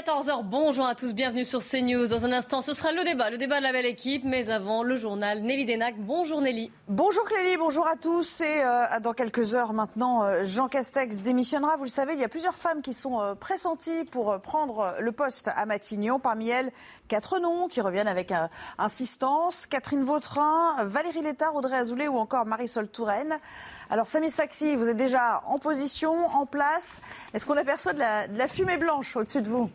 14h, bonjour à tous, bienvenue sur CNews. Dans un instant, ce sera le débat, le débat de la belle équipe, mais avant, le journal Nelly Denac. Bonjour Nelly. Bonjour Clélie, bonjour à tous. Et euh, dans quelques heures maintenant, euh, Jean Castex démissionnera. Vous le savez, il y a plusieurs femmes qui sont euh, pressenties pour prendre le poste à Matignon. Parmi elles, quatre noms qui reviennent avec insistance. Catherine Vautrin, Valérie Létard, Audrey Azoulay ou encore Marisol Touraine. Alors, Samis Faxi, vous êtes déjà en position, en place. Est-ce qu'on aperçoit de la, de la fumée blanche au-dessus de vous?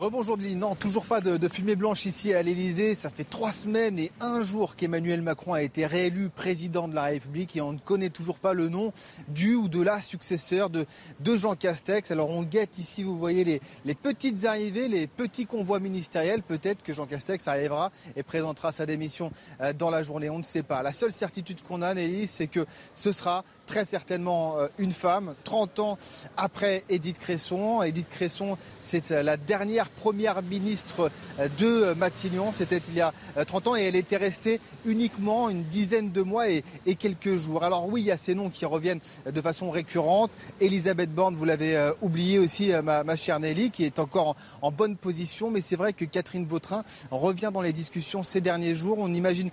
Rebonjour Lily. Non, toujours pas de, fumée blanche ici à l'Elysée. Ça fait trois semaines et un jour qu'Emmanuel Macron a été réélu président de la République et on ne connaît toujours pas le nom du ou de la successeur de, de Jean Castex. Alors on guette ici, vous voyez les, les petites arrivées, les petits convois ministériels. Peut-être que Jean Castex arrivera et présentera sa démission euh, dans la journée. On ne sait pas. La seule certitude qu'on a, Nelly, c'est que ce sera très certainement euh, une femme, 30 ans après Edith Cresson. Edith Cresson, c'est euh, la dernière première ministre euh, de Matignon. C'était il y a 30 ans et elle était restée uniquement une dizaine de mois et, quelques jours. Alors oui, il y a ces noms qui reviennent de façon récurrente. Elisabeth Borne, vous l'avez oublié aussi, ma, chère Nelly, qui est encore en, bonne position. Mais c'est vrai que Catherine Vautrin revient dans les discussions ces derniers jours. On imagine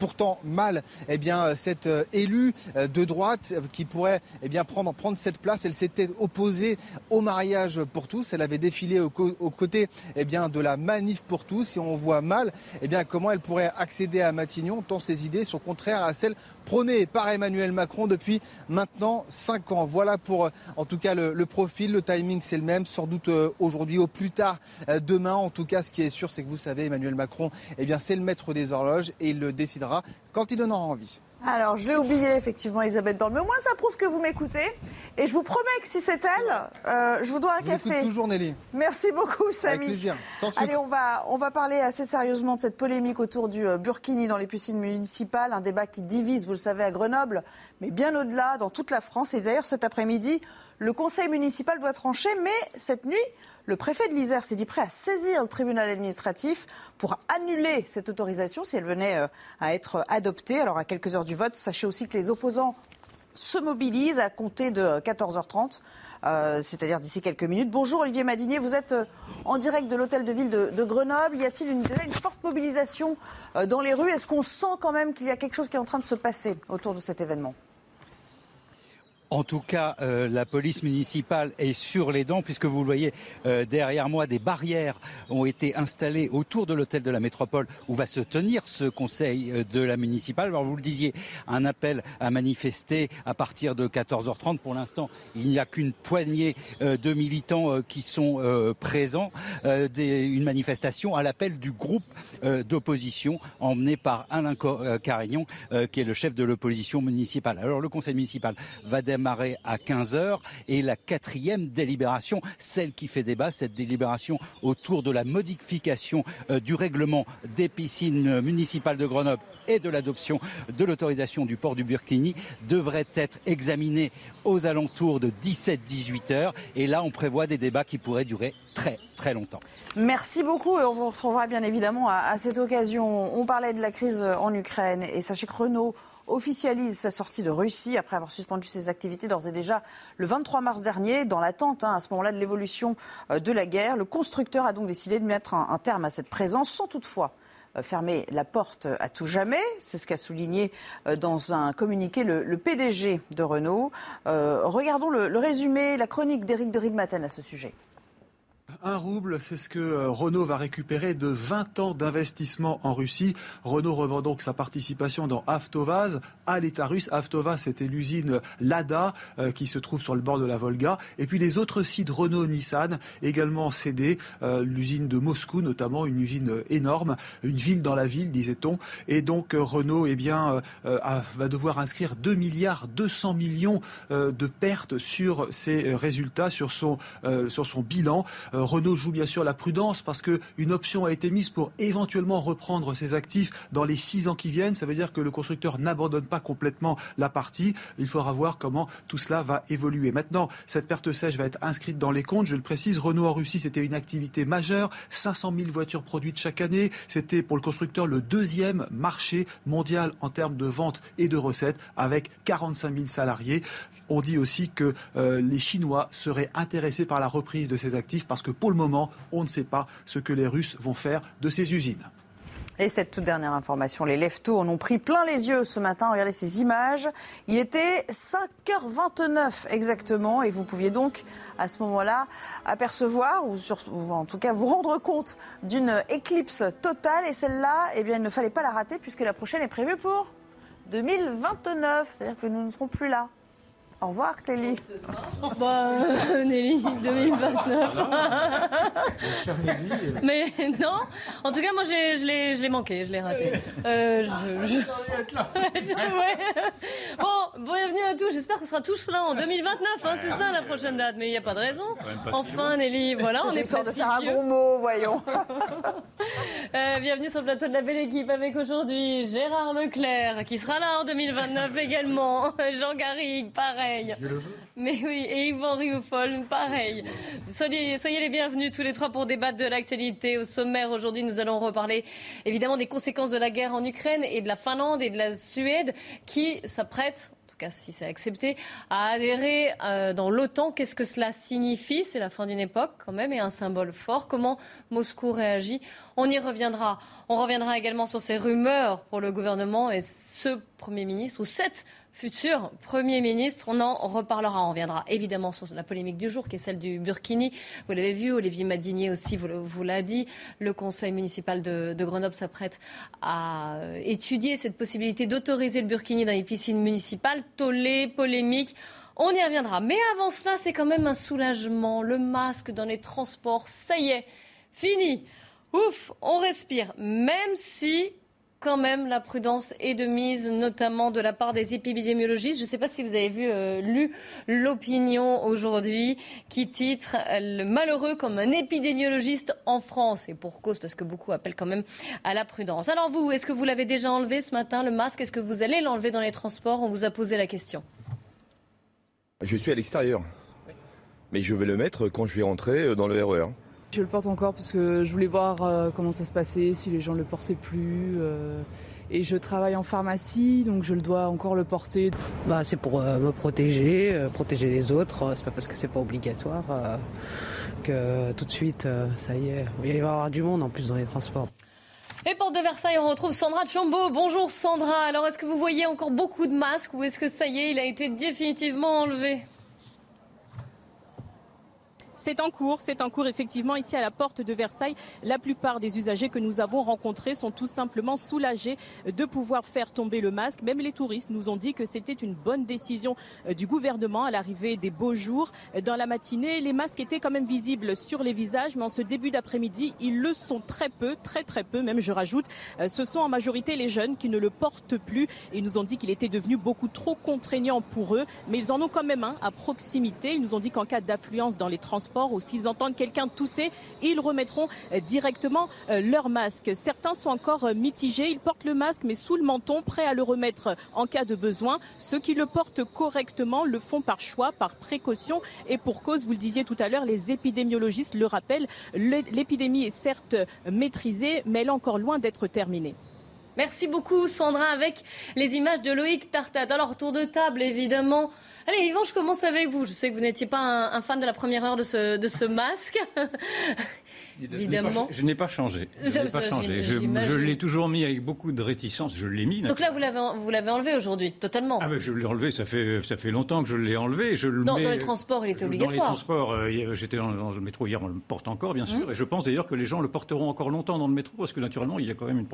pourtant mal eh bien, cette élue de droite qui pourrait eh bien, prendre, cette place. Elle s'était opposée au mariage pour tous. Elle avait défilé aux, côtés eh de la manif pour tous. Et on voit mal eh comment elle pourrait accéder à Matignon, tant ses idées sont contraires à celles prônées par Emmanuel Macron depuis maintenant 5 ans. Voilà pour en tout cas le, profil. Le timing, c'est le même. Sans doute euh, aujourd'hui, au plus tard euh, demain. En tout cas, ce qui est sûr, c'est que vous savez, Emmanuel Macron, eh c'est le maître des horloges et il le décidera quand il en aura envie. Alors, je l'ai oublié, effectivement, Elisabeth Borne. Mais au moins, ça prouve que vous m'écoutez. Et je vous promets que si c'est elle, euh, je vous dois un café. toujours, Nelly. Merci beaucoup, Samy. Avec plaisir. Allez, on va, on va parler assez sérieusement de cette polémique autour du euh, Burkini dans les piscines municipales. Un débat qui divise, vous le savez, à Grenoble, mais bien au-delà, dans toute la France. Et d'ailleurs, cet après-midi, le conseil municipal doit trancher. Mais cette nuit, le préfet de l'Isère s'est dit prêt à saisir le tribunal administratif pour annuler cette autorisation si elle venait euh, à être adoptée. Alors à quelques heures du vote, sachez aussi que les opposants se mobilisent à compter de 14h30. Euh, c'est-à-dire d'ici quelques minutes. Bonjour Olivier Madinier, vous êtes euh, en direct de l'hôtel de ville de, Grenoble. Y a-t-il une, une forte mobilisation dans les rues? Est-ce qu'on sent quand même qu'il y a quelque chose qui est en train de se passer autour de cet événement? En tout cas, euh, la police municipale est sur les dents, puisque vous le voyez euh, derrière moi, des barrières ont été installées autour de l'hôtel de la métropole où va se tenir ce conseil euh, de la municipale. Alors vous le disiez, un appel à manifester à partir de 14h30. Pour l'instant, il n'y a qu'une poignée de militants qui sont présents. une manifestation à l'appel du groupe d'opposition emmené par Alain Carignon, qui est le chef de l'opposition municipale. Alors le conseil municipal va démarrer à 15h et la quatrième délibération, celle qui fait débat, cette délibération autour de la modification euh, du règlement des piscines municipales de Grenoble et de l'adoption de l'autorisation du port du Burkini devrait être examinée aux alentours de 17-18 heures. Et là, on prévoit des débats qui pourraient durer très très longtemps. Merci beaucoup et on vous retrouvera bien évidemment à cette occasion. On parlait de la crise en Ukraine et sachez que Renault officialise sa sortie de Russie après avoir suspendu ses activités d'ores et déjà le 23 mars dernier, dans l'attente hein, à ce moment-là de l'évolution euh, de la guerre. Le constructeur a donc décidé de mettre un, terme à cette présence sans toutefois euh, fermer la porte à tout jamais. C'est ce qu'a souligné euh, dans un communiqué le, PDG de Renault. regardons le, résumé, la chronique d'Éric de à ce sujet. Un rouble, c'est ce que euh, Renault va récupérer de 20 ans d'investissement en Russie. Renault revend donc sa participation dans Avtovaz à l'État russe. Avtovaz, c'était l'usine Lada euh, qui se trouve sur le bord de la Volga. Et puis les autres sites Renault-Nissan également cédés. Euh, l'usine de Moscou, notamment, une usine énorme, une ville dans la ville, disait-on. Et donc Renault, eh va devoir inscrire 2 milliards 200 millions de pertes sur ses résultats, sur son bilan. Renault joue bien sûr la prudence parce qu'une option a été mise pour éventuellement reprendre ses actifs dans les six ans qui viennent. Ça veut dire que le constructeur n'abandonne pas complètement la partie. Il faudra voir comment tout cela va évoluer. Maintenant, cette perte sèche va être inscrite dans les comptes. Je le précise, Renault en Russie, c'était une activité majeure. 500 000 voitures produites chaque année. C'était pour le constructeur le deuxième marché mondial en termes de ventes et de recettes avec 45 000 salariés. On dit aussi que euh, les Chinois seraient intéressés par la reprise de ces actifs parce que pour le moment, on ne sait pas ce que les Russes vont faire de ces usines. Et cette toute dernière information, les leftos en ont pris plein les yeux ce matin. Regardez ces images. Il était 5h29 exactement et vous pouviez donc à ce moment-là apercevoir ou, en tout cas vous rendre compte d'une éclipse totale. Et celle-là, eh bien, il ne fallait pas la rater puisque la prochaine est prévue pour 2029. C'est-à-dire que nous ne serons plus là. Au revoir, Clélie. Bah, euh, Nelly, 2029. Mais non, en tout cas, moi, je l'ai manqué, je l'ai raté. Euh, bon, bienvenue à tous. J'espère qu'on sera tous là en 2029. Hein, c'est ça la prochaine date, mais il n'y a pas de raison. Enfin, Nelly, voilà, on est histoire de faire un bon mot, voyons. Euh, bienvenue sur le plateau de la belle équipe avec aujourd'hui Gérard Leclerc, qui sera là en 2029 également. Jean Garrigue, pareil. Mais oui, et Yvan Rioufol, pareil. Soyez, soyez, les bienvenus tous les trois pour débattre de l'actualité. Au sommaire, aujourd'hui, nous allons reparler évidemment des conséquences de la guerre en Ukraine et de la Finlande et de la Suède qui s'apprêtent cas si c'est accepté, à adhérer euh, dans l'OTAN. Qu'est-ce que cela signifie? C'est la fin d'une époque quand même et un symbole fort. Comment Moscou réagit? On y reviendra. On reviendra également sur ces rumeurs pour le gouvernement et ce Premier ministre ou cette futur Premier ministre. On en reparlera. On reviendra évidemment sur la polémique du jour qui est celle du Burkini. Vous l'avez vu, Olivier Madinier aussi vous, l'a dit. Le conseil municipal de, Grenoble s'apprête à étudier cette possibilité d'autoriser le Burkini dans les piscines municipales. Tollé, polémique. On y reviendra. Mais avant cela, c'est quand même un soulagement. Le masque dans les transports, ça y est, fini. Ouf, on respire. Même si quand même la prudence est de mise, notamment de la part des épidémiologistes. Je ne sais pas si vous avez vu, euh, lu l'opinion aujourd'hui qui titre Le malheureux comme un épidémiologiste en France. Et pour cause, parce que beaucoup appellent quand même à la prudence. Alors vous, est-ce que vous l'avez déjà enlevé ce matin, le masque? Est-ce que vous allez l'enlever dans les transports? On vous a posé la question. Je suis à l'extérieur. Mais je vais le mettre quand je vais rentrer euh, dans le RER. Je le porte encore parce que je voulais voir euh, comment ça se passait, si les gens ne le portaient plus. Euh, et je travaille en pharmacie, donc je le dois encore le porter. Bah, c'est pour euh, me protéger, protéger les autres. C'est pas parce que c'est pas obligatoire que tout de suite, ça y est, il va y avoir du monde en plus dans les transports. Et porte de Versailles, on retrouve Sandra de Chambaud. Bonjour Sandra. Alors, est-ce que vous voyez encore beaucoup de masques ou est-ce que ça y est, il a été définitivement enlevé? C'est en cours, c'est en cours effectivement ici à la porte de Versailles. La plupart des usagers que nous avons rencontrés sont tout simplement soulagés de pouvoir faire tomber le masque. Même les touristes nous ont dit que c'était une bonne décision euh, du gouvernement à l'arrivée des beaux jours. Dans la matinée, les masques étaient quand même visibles sur les visages, mais en ce début d'après-midi, ils le sont très peu, très très peu, même je rajoute. Euh, ce sont en majorité les jeunes qui ne le portent plus et nous ont dit qu'il était devenu beaucoup trop contraignant pour eux, mais ils en ont quand même un à proximité. Ils nous ont dit qu'en cas d'affluence dans les transports, ou s'ils entendent quelqu'un tousser, ils remettront euh, directement euh, leur masque. Certains sont encore euh, mitigés, ils portent le masque mais sous le menton, prêts à le remettre en cas de besoin. Ceux qui le portent correctement le font par choix, par précaution et pour cause, vous le disiez tout à l'heure, les épidémiologistes le rappellent, l'épidémie est certes maîtrisée, mais elle est encore loin d'être terminée. Merci beaucoup Sandra avec les images de Loïc Tartat. Alors tour de table évidemment. Allez Yvan, je commence avec vous. Je sais que vous n'étiez pas un, fan de la première heure de ce masque. évidemment. Je n'ai pas changé. Je n'ai pas changé. Je, l'ai toujours mis avec beaucoup de réticence. Je l'ai mis. Donc là, vous l'avez, vous l'avez enlevé aujourd'hui, totalement. Ah ben, je l'ai enlevé. Ça fait, ça fait longtemps que je l'ai enlevé. Je non, dans les transports, il était obligatoire. Dans les transports, euh, j'étais dans, le métro hier, on le porte encore, bien sûr. Mmh. Et je pense d'ailleurs que les gens le porteront encore longtemps dans le métro, parce que naturellement, il y a quand même une,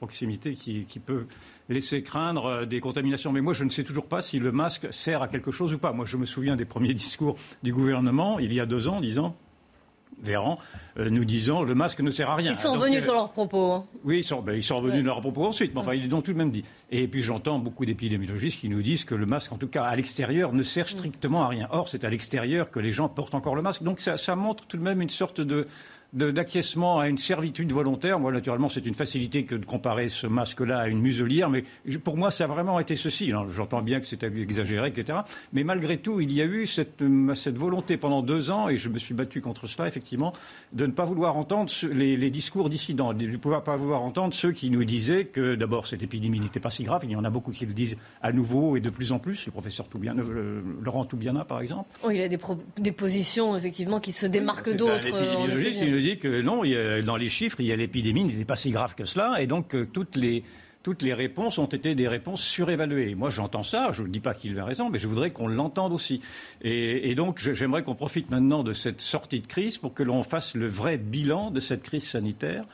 proximité qui, qui peut laisser craindre euh, des contaminations. Mais moi, je ne sais toujours pas si le masque sert à quelque chose ou pas. Moi, je me souviens des premiers discours du gouvernement, il y a deux ans, disant Véran, euh, nous disant le masque ne sert à rien. Ils sont revenus euh, sur leurs propos. Hein. Oui, ils sont, ben, ils sont revenus sur leurs propos ensuite, mais enfin, ils l'ont tout de même dit. Et puis j'entends beaucoup d'épidémiologistes qui nous disent que le masque, en tout cas à l'extérieur, ne sert strictement à rien. Or, c'est à l'extérieur que les gens portent encore le masque. Donc ça, ça montre tout de même une sorte de, d'acquiescement à une servitude volontaire. Moi, naturellement, c'est une facilité que de comparer ce masque-là à une muselière, mais pour moi, ça a vraiment été ceci. J'entends bien que c'est exagéré, etc. Mais malgré tout, il y a eu cette, cette, volonté pendant deux ans, et je me suis battu contre cela, effectivement, de ne pas vouloir entendre les, les discours dissidents, de ne pas vouloir entendre ceux qui nous disaient que, d'abord, cette épidémie n'était pas si grave. Il y en a beaucoup qui le disent à nouveau et de plus en plus. Le professeur Toubiana, euh, Laurent Toubiana, par exemple. Oh, il a des, des positions, effectivement, qui se démarquent d'autres dit que non, dans les chiffres, il y a l'épidémie n'était pas si grave que cela, et donc euh, toutes les toutes les réponses ont été des réponses surévaluées. Moi, j'entends ça, je ne dis pas qu'il a raison, mais je voudrais qu'on l'entende aussi. Et donc, j'aimerais qu'on profite maintenant de cette sortie de crise pour que l'on fasse le vrai bilan de cette crise sanitaire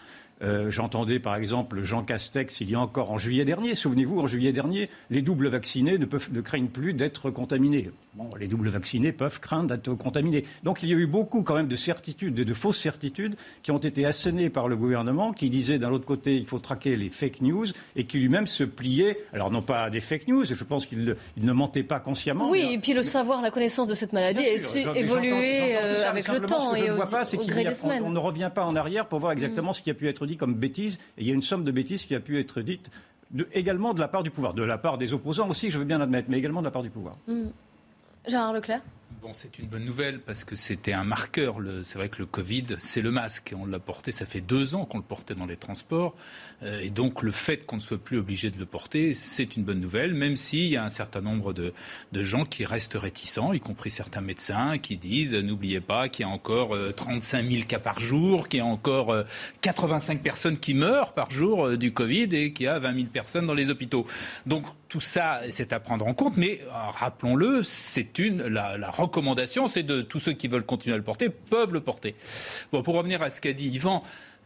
euh, j'entendais par exemple Jean Castex il y a encore en juillet dernier. Souvenez-vous, en juillet dernier, les doubles vaccinés ne, peuvent, ne craignent plus d'être contaminés. Bon, les doubles vaccinés peuvent craindre d'être contaminés. Donc il y a eu beaucoup quand même de certitudes, de, de fausses certitudes qui ont été assénées par le gouvernement, qui disait d'un autre côté il faut traquer les fake news et qui lui-même se pliait. Alors non pas à des fake news, je pense qu'il ne mentait pas consciemment. Oui, et puis le savoir, la connaissance de cette maladie a évolué euh, avec le temps et au, pas, au gré des semaines. On, ne revient pas en arrière pour voir exactement mm. ce qui a pu être comme bêtises. Et il y a une somme de bêtises qui a pu être dite également de la part du pouvoir, de la part des opposants aussi, je veux bien l'admettre, mais également de la part du pouvoir. Mm. Gérard Leclerc Bon, c'est une bonne nouvelle parce que c'était un marqueur. C'est vrai que le Covid, c'est le masque. On l'a porté, ça fait deux ans qu'on le portait dans les transports. Euh, et donc, le fait qu'on ne soit plus obligé de le porter, c'est une bonne nouvelle, même s'il y a un certain nombre de, gens qui restent réticents, y compris certains médecins qui disent n'oubliez pas qu'il y a encore 35 euh, 000 cas par jour, qu'il y a encore 85 euh, personnes qui meurent par jour du Covid et qu'il y a 20 000 personnes dans les hôpitaux. Donc, tout ça, c'est à prendre en compte, mais rappelons-le, c'est une la, recommandation, c'est de tous ceux qui veulent continuer à le porter peuvent le porter. Bon, pour revenir à ce qu'a dit Yvan,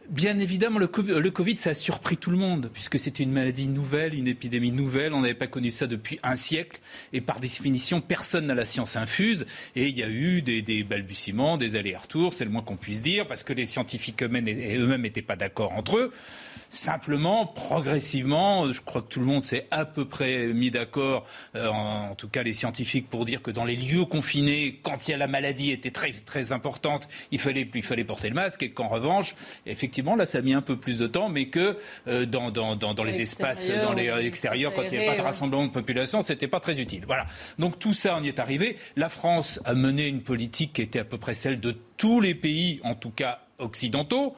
Bien évidemment, le COVID, ça a surpris tout le monde, puisque c'était une maladie nouvelle, une épidémie nouvelle. On n'avait pas connu ça depuis un siècle. Et par définition, personne n'a la science infuse. Et il y a eu des, des balbutiements, des allers-retours, c'est le moins qu'on puisse dire, parce que les scientifiques eux-mêmes n'étaient pas d'accord entre eux. Simplement, progressivement, je crois que tout le monde s'est à peu près mis d'accord, euh, en, tout cas les scientifiques, pour dire que dans les lieux confinés, quand il y a la maladie était très très importante, il fallait il fallait porter le masque, et qu'en revanche, effectivement, là, ça a mis un peu plus de temps, mais que euh, dans, dans, dans, dans, les espaces, dans les euh, extérieurs, quand il n'y avait pas de rassemblement de population, c'était pas très utile. Voilà. Donc tout ça, on y est arrivé. La France a mené une politique qui était à peu près celle de tous les pays, en tout cas occidentaux.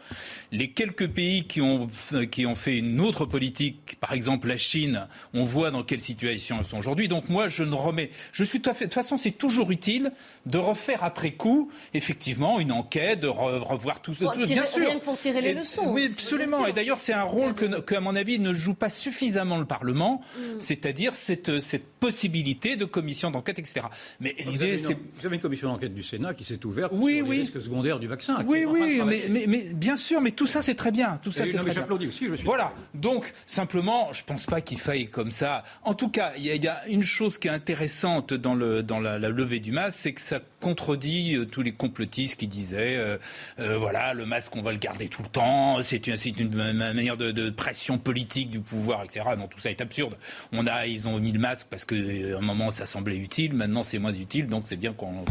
Les quelques pays qui ont, qui ont fait une autre politique, par exemple la Chine, on voit dans quelle situation ils sont aujourd'hui. Donc moi, je ne remets. Je suis tout à fait. De toute façon, c'est toujours utile de refaire après coup, effectivement, une enquête, de revoir tout ça. Bien sûr. pour tirer les leçons. Oui, absolument. Et d'ailleurs, c'est un rôle que, que, à mon avis, ne joue pas suffisamment le Parlement, mm. c'est-à-dire cette, cette possibilité de commission d'enquête, etc. Mais l'idée, c'est. Vous avez une commission d'enquête du Sénat qui s'est ouverte oui, sur oui. les risques secondaires du vaccin. Oui, oui, mais, mais, bien sûr, mais tout ça c'est très bien. Tout ça, c'est très J'applaudis aussi. Je suis voilà. Donc simplement, je pense pas qu'il faille comme ça. En tout cas, il y, a une chose qui est intéressante dans, le, dans la, levée du masque, c'est que ça contredit euh, tous les complotistes qui disaient euh, euh, voilà le masque on va le garder tout le temps, c'est une, une, manière de, pression politique du pouvoir, etc. Non, tout ça est absurde. On a, ils ont mis le masque parce qu'à un moment ça semblait utile, maintenant c'est moins utile, donc c'est bien qu'on,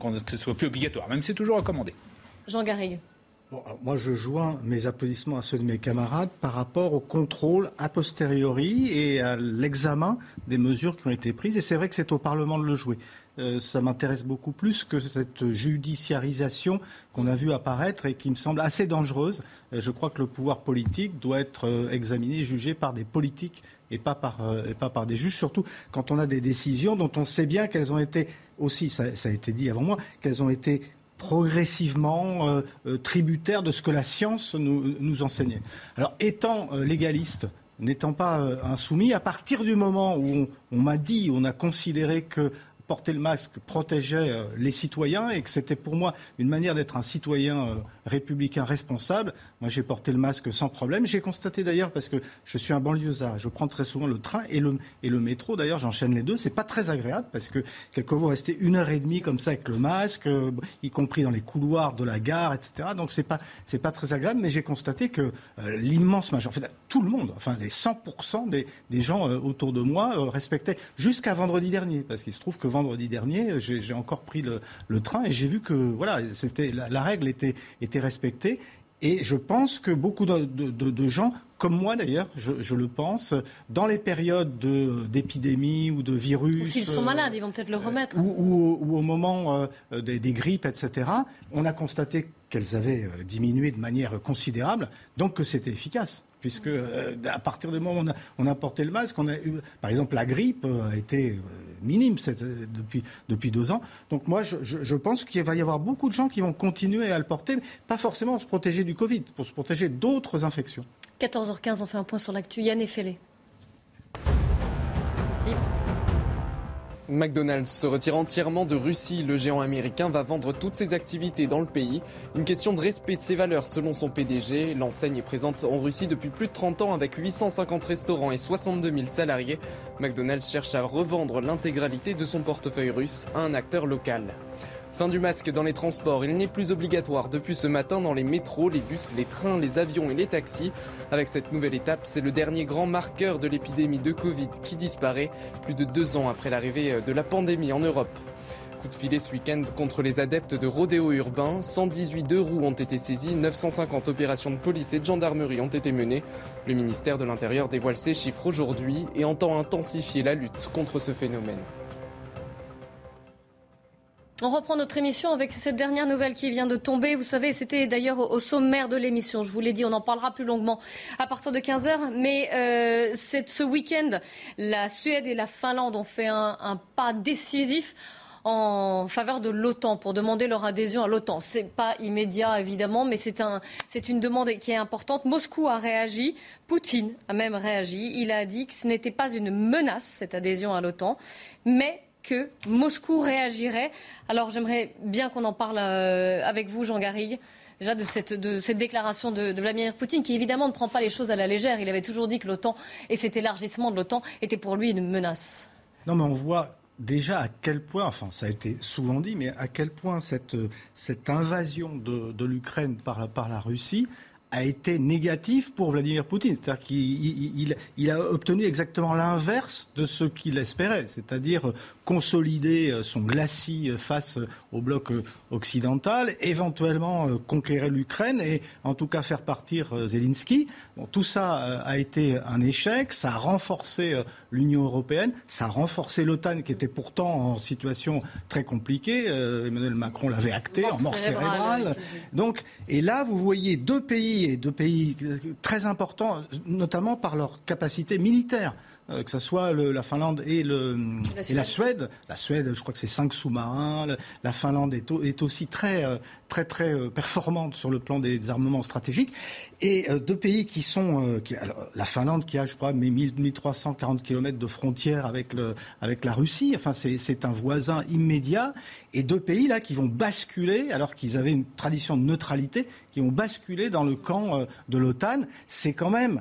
que ce soit plus obligatoire. Même c'est toujours recommandé. Jean Garrigue moi, je joins mes applaudissements à ceux de mes camarades par rapport au contrôle a posteriori et à l'examen des mesures qui ont été prises. Et c'est vrai que c'est au Parlement de le jouer. Euh, ça m'intéresse beaucoup plus que cette judiciarisation qu'on a vu apparaître et qui me semble assez dangereuse. Euh, je crois que le pouvoir politique doit être euh, examiné, jugé par des politiques et pas par, des juges, surtout quand on a des décisions dont on sait bien qu'elles ont été aussi, ça a été dit avant moi, qu'elles ont été progressivement tributaire de ce que la science nous, enseignait. Alors, étant légaliste, n'étant pas insoumis, à partir du moment où on m'a dit, on a considéré que porter le masque protégeait euh, les citoyens et que c'était pour moi une manière d'être un citoyen euh, républicain responsable. Moi, j'ai porté le masque sans problème. J'ai constaté d'ailleurs, parce que je suis un banlieusard, je prends très souvent le train et le, métro. D'ailleurs, j'enchaîne les deux. C'est pas très agréable parce que quelquefois, vous restez une heure et demie comme ça avec le masque, euh, y compris dans les couloirs de la gare, etc. Donc, c'est pas, c'est pas très agréable. Mais j'ai constaté que l'immense majorité, en fait, tout le monde, enfin, les 100% des, des gens autour de moi respectaient jusqu'à vendredi dernier. Parce qu'il se trouve que vendredi dernier, j'ai encore pris le, train et j'ai vu que voilà, c'était la, règle était, était respectée. Et je pense que beaucoup de, gens, comme moi d'ailleurs, je, le pense, dans les périodes d'épidémie ou de virus. S'ils sont malades, ils vont peut-être le remettre. Ou, au moment euh, des, des, grippes, etc., on a constaté qu'elles avaient euh, diminué de manière considérable, donc que c'était efficace puisque euh, à partir du moment où on a, porté le masque, on a eu, par exemple, la grippe euh, minime depuis, depuis deux ans. Donc moi, je, pense qu'il va y avoir beaucoup de gens qui vont continuer à le porter, pas forcément pour se protéger du Covid, pour se protéger d'autres infections. 14h15, on fait un point sur l'actu. Yann Effelé. McDonald's se retire entièrement de Russie. Le géant américain va vendre toutes ses activités dans le pays. Une question de respect de ses valeurs selon son PDG. L'enseigne est présente en Russie depuis plus de 30 ans avec 850 restaurants et 62 000 salariés. McDonald's cherche à revendre l'intégralité de son portefeuille russe à un acteur local. Fin du masque dans les transports, il n'est plus obligatoire depuis ce matin dans les métros, les bus, les trains, les avions et les taxis. Avec cette nouvelle étape, c'est le dernier grand marqueur de l'épidémie de Covid qui disparaît plus de deux ans après l'arrivée de la pandémie en Europe. Coup de filet ce week-end contre les adeptes de rodéo urbain. 118 deux roues ont été saisies, 950 opérations de police et de gendarmerie ont été menées. Le ministère de l'Intérieur dévoile ces chiffres aujourd'hui et entend intensifier la lutte contre ce phénomène. On reprend notre émission avec cette dernière nouvelle qui vient de tomber. Vous savez, c'était d'ailleurs au sommaire de l'émission. Je vous l'ai dit, on en parlera plus longuement à partir de 15h. Mais euh, ce week-end, la Suède et la Finlande ont fait un, pas décisif en faveur de l'OTAN pour demander leur adhésion à l'OTAN. C'est pas immédiat évidemment, mais c'est une demande qui est importante. Moscou a réagi, Poutine a même réagi. Il a dit que ce n'était pas une menace cette adhésion à l'OTAN, mais que Moscou réagirait. Alors j'aimerais bien qu'on en parle euh, avec vous, Jean Garrigue. Déjà de cette, déclaration de, Vladimir Poutine, qui évidemment ne prend pas les choses à la légère. Il avait toujours dit que l'OTAN et cet élargissement de l'OTAN était pour lui une menace. Non, mais on voit déjà à quel point, enfin ça a été souvent dit, mais à quel point cette, invasion de, l'Ukraine par, la Russie a été négatif pour Vladimir Poutine. C'est-à-dire qu'il il, a obtenu exactement l'inverse de ce qu'il espérait, c'est-à-dire consolider son glacis face au bloc occidental, éventuellement conquérir l'Ukraine et en tout cas faire partir Zelensky. Bon, tout ça a été un échec, ça a renforcé l'Union européenne, ça a renforcé l'OTAN qui était pourtant en situation très compliquée. Emmanuel Macron l'avait acté en mort cérébrale. Donc, et là, vous voyez deux pays et deux pays très importants, notamment par leur capacité militaire. Euh, que ce soit la Finlande et, le, la Suède. La Suède, je crois que c'est cinq sous-marins. La Finlande est, est aussi très, euh, très, très euh, performante sur le plan des, armements stratégiques. Et deux pays qui sont... la Finlande qui a, je crois, 1340 km de frontière avec, le, avec la Russie. Enfin, c'est un voisin immédiat. Et deux pays, là, qui vont basculer, alors qu'ils avaient une tradition de neutralité, qui vont basculer dans le camp de l'OTAN. C'est quand même,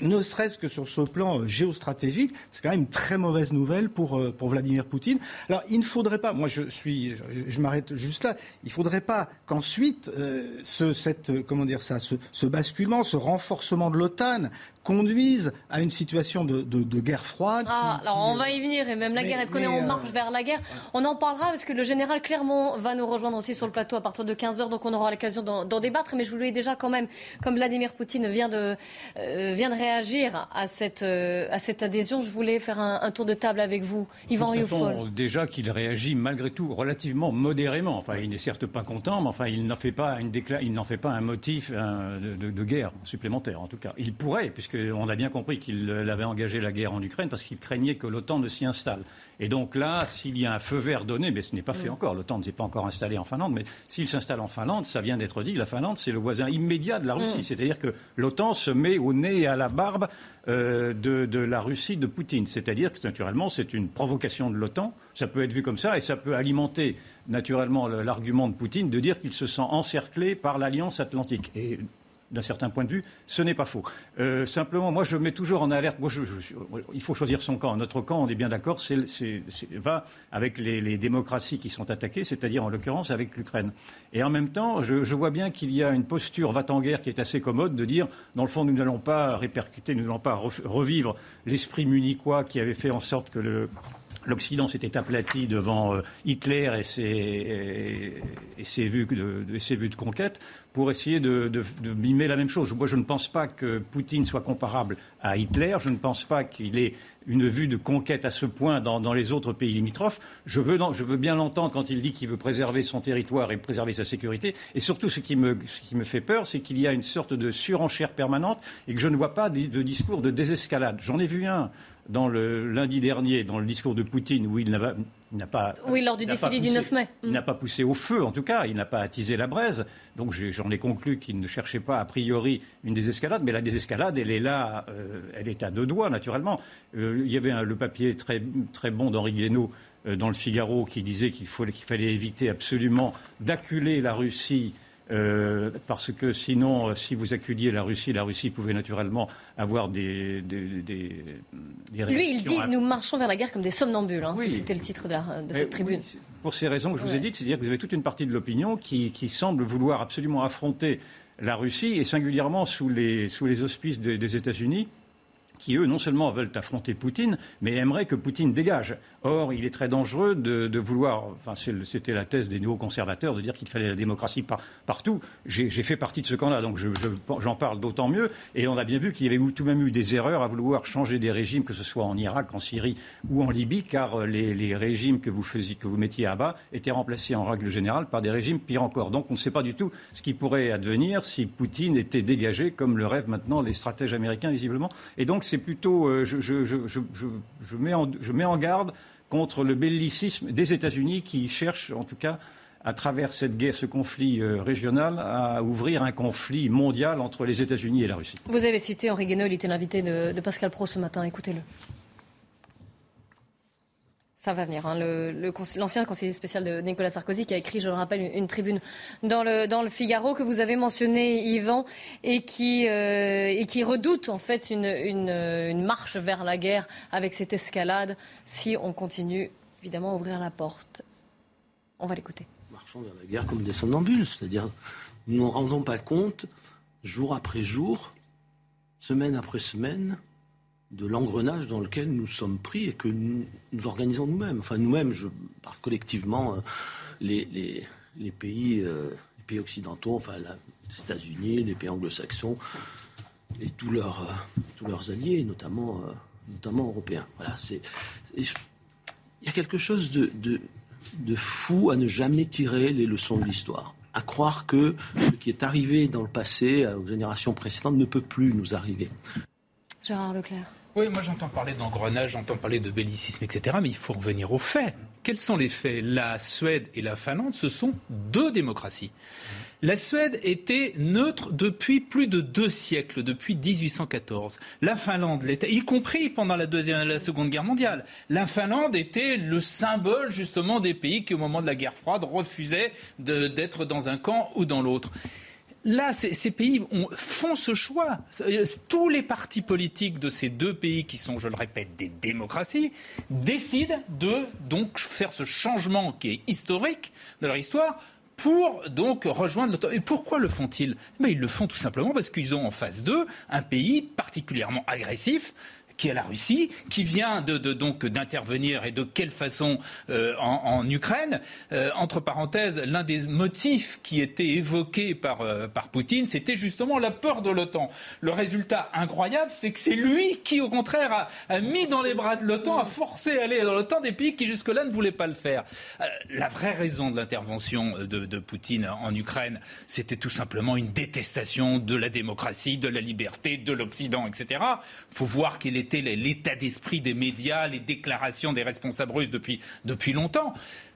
ne serait-ce que sur ce plan géostratégique, stratégique, c'est quand même une très mauvaise nouvelle pour, euh, pour Vladimir Poutine. Alors, il ne faudrait pas, moi je suis, je, m'arrête juste là, il ne faudrait pas qu'ensuite, euh, ce, cette, comment dire ça, ce basculement, ce renforcement de l'OTAN conduisent à une situation de, guerre froide. Ah, alors on va y venir, et même la guerre, est-ce qu'on est en euh, marche vers la guerre On en parlera parce que le général Clermont va nous rejoindre aussi sur le plateau à partir de 15h, donc on aura l'occasion d'en débattre. Mais je voulais déjà quand même, comme Vladimir Poutine vient de, euh, vient de réagir à cette, euh, à cette adhésion, je voulais faire un, tour de table avec vous. Yvan Rioufol. Déjà qu'il réagit malgré tout relativement modérément. Enfin, il n'est certes pas content, mais enfin, il n'en fait pas, une il n'en fait pas un motif de, de guerre supplémentaire, en tout cas. Il pourrait, puisque qu'on a bien compris qu'il avait engagé la guerre en Ukraine parce qu'il craignait que l'OTAN ne s'y installe. Et donc là, s'il y a un feu vert donné, mais ce n'est pas fait encore, l'OTAN ne s'est pas encore installé en Finlande, mais s'il s'installe en Finlande, ça vient d'être dit, la Finlande, c'est le voisin immédiat de la Russie. C'est-à-dire que l'OTAN se met au nez et à la barbe euh, de, de, la Russie de Poutine. C'est-à-dire que naturellement, c'est une provocation de l'OTAN. Ça peut être vu comme ça et ça peut alimenter naturellement l'argument de Poutine de dire qu'il se sent encerclé par l'Alliance atlantique. Et d'un certain point de vue, ce n'est pas faux. Euh, simplement, moi, je mets toujours en alerte. Il faut choisir son camp. Notre camp, on est bien d'accord, va avec les, démocraties qui sont attaquées, c'est-à-dire en l'occurrence avec l'Ukraine. Et en même temps, je, je vois bien qu'il y a une posture va-t-en-guerre qui est assez commode de dire, dans le fond, nous n'allons pas répercuter, nous n'allons pas revivre l'esprit munichois qui avait fait en sorte que le, l'Occident s'était aplati devant euh, Hitler et ses, et, vues de, ses, vues de, conquête pour essayer de, de, mimer la même chose. Moi, je ne pense pas que Poutine soit comparable à Hitler. Je ne pense pas qu'il ait une vue de conquête à ce point dans, les autres pays limitrophes. Je veux, bien l'entendre quand il dit qu'il veut préserver son territoire et préserver sa sécurité. Et surtout, ce qui me, fait peur, c'est qu'il y a une sorte de surenchère permanente et que je ne vois pas de discours de désescalade. J'en ai vu un dans le lundi dernier, dans le discours de Poutine, où il n'a pas. Oui, lors du défilé du 9 mai. Il n'a pas poussé au feu, en tout cas, il n'a pas attisé la braise. Donc j'en ai, conclu qu'il ne cherchait pas, a priori, une désescalade, mais la désescalade, elle est là, euh, elle est à deux doigts, naturellement. Euh, il y avait le papier très, très bon d'Henri Guénaud euh, dans le Figaro qui disait qu'il fallait éviter absolument d'acculer la Russie euh, parce que sinon, euh, si vous acculiez la Russie, la Russie pouvait naturellement avoir des, des, des, des Lui, il dit nous marchons vers la guerre comme des somnambules. Hein, C'était le titre de, de cette tribune. pour ces raisons que je vous ai dites, c'est-à-dire que vous avez toute une partie de l'opinion qui, qui, semble vouloir absolument affronter la Russie, et singulièrement sous les, sous les auspices des États-Unis qui, eux, non seulement veulent affronter Poutine, mais aimeraient que Poutine dégage. Or, il est très dangereux de, vouloir, enfin, c'était la thèse des nouveaux conservateurs, de dire qu'il fallait la démocratie partout. J'ai fait partie de ce camp-là, donc j'en parle d'autant mieux. Et on a bien vu qu'il y avait tout de même eu des erreurs à vouloir changer des régimes, que ce soit en Irak, en Syrie ou en Libye, car les, régimes que vous, mettiez à bas étaient remplacés en règle générale par des régimes pire encore. Donc on ne sait pas du tout ce qui pourrait advenir si Poutine était dégagé, comme le rêvent maintenant les stratèges américains, visiblement. Et donc c'est plutôt, euh, je, je, mets en, je mets en garde contre le bellicisme des États-Unis qui cherchent, en tout cas, à travers cette guerre, ce conflit euh, régional, à ouvrir un conflit mondial entre les États-Unis et la Russie. Vous avez cité Henri Guénaud, il était l'invité de Pascal Pro ce matin. Écoutez-le. Ça va venir. Hein. L'ancien conseiller spécial de Nicolas Sarkozy qui a écrit, je le rappelle, une, tribune dans le, Figaro que vous avez mentionné, Yvan, et qui, euh, redoute en fait une, une, marche vers la guerre avec cette escalade si on continue évidemment à ouvrir la porte. On va l'écouter. Marchons vers la guerre comme des somnambules, c'est-à-dire nous ne nous rendons pas compte, jour après jour, semaine après semaine, de l'engrenage dans lequel nous sommes pris et que nous, organisons nous-mêmes. Enfin, nous-mêmes, je parle collectivement, euh, les, pays, euh, les pays occidentaux, enfin, les États-Unis, les pays anglo-saxons et tous leurs, euh, alliés, notamment, européens. Voilà. Il y a quelque chose de fou à ne jamais tirer les leçons de l'histoire à croire que ce qui est arrivé dans le passé aux générations précédentes ne peut plus nous arriver. Gérard Leclerc. Oui, moi j'entends parler d'engrenage, j'entends parler de bellicisme, etc. Mais il faut revenir aux faits. Quels sont les faits? La Suède et la Finlande, ce sont deux démocraties. La Suède était neutre depuis plus de deux siècles, depuis 1814. La Finlande l'était, y compris pendant la deuxième la seconde guerre mondiale. La Finlande était le symbole justement des pays qui, au moment de la guerre froide, refusaient d'être dans un camp ou dans l'autre là, ces, pays font ce choix. Tous les partis politiques de ces deux pays, qui sont, je le répète, des démocraties, décident de donc faire ce changement qui est historique de leur histoire pour rejoindre l'OTAN. Et pourquoi le font-ils? Eh Ils le font tout simplement parce qu'ils ont en face d'eux un pays particulièrement agressif qui est la Russie, qui vient donc d'intervenir et de quelle façon euh, en, Ukraine. Euh, entre parenthèses, l'un des motifs qui était évoqué par, euh, par Poutine, c'était justement la peur de l'OTAN. Le résultat incroyable, c'est que c'est lui qui, au contraire, a, mis dans les bras de l'OTAN, a forcé à aller dans l'OTAN des pays qui jusque-là ne voulaient pas le faire. la vraie raison de l'intervention de, de Poutine en Ukraine, c'était tout simplement une détestation de la démocratie, de la liberté, de l'Occident, etc. Il faut voir quel l'état d'esprit des médias, les déclarations des responsables russes depuis, longtemps.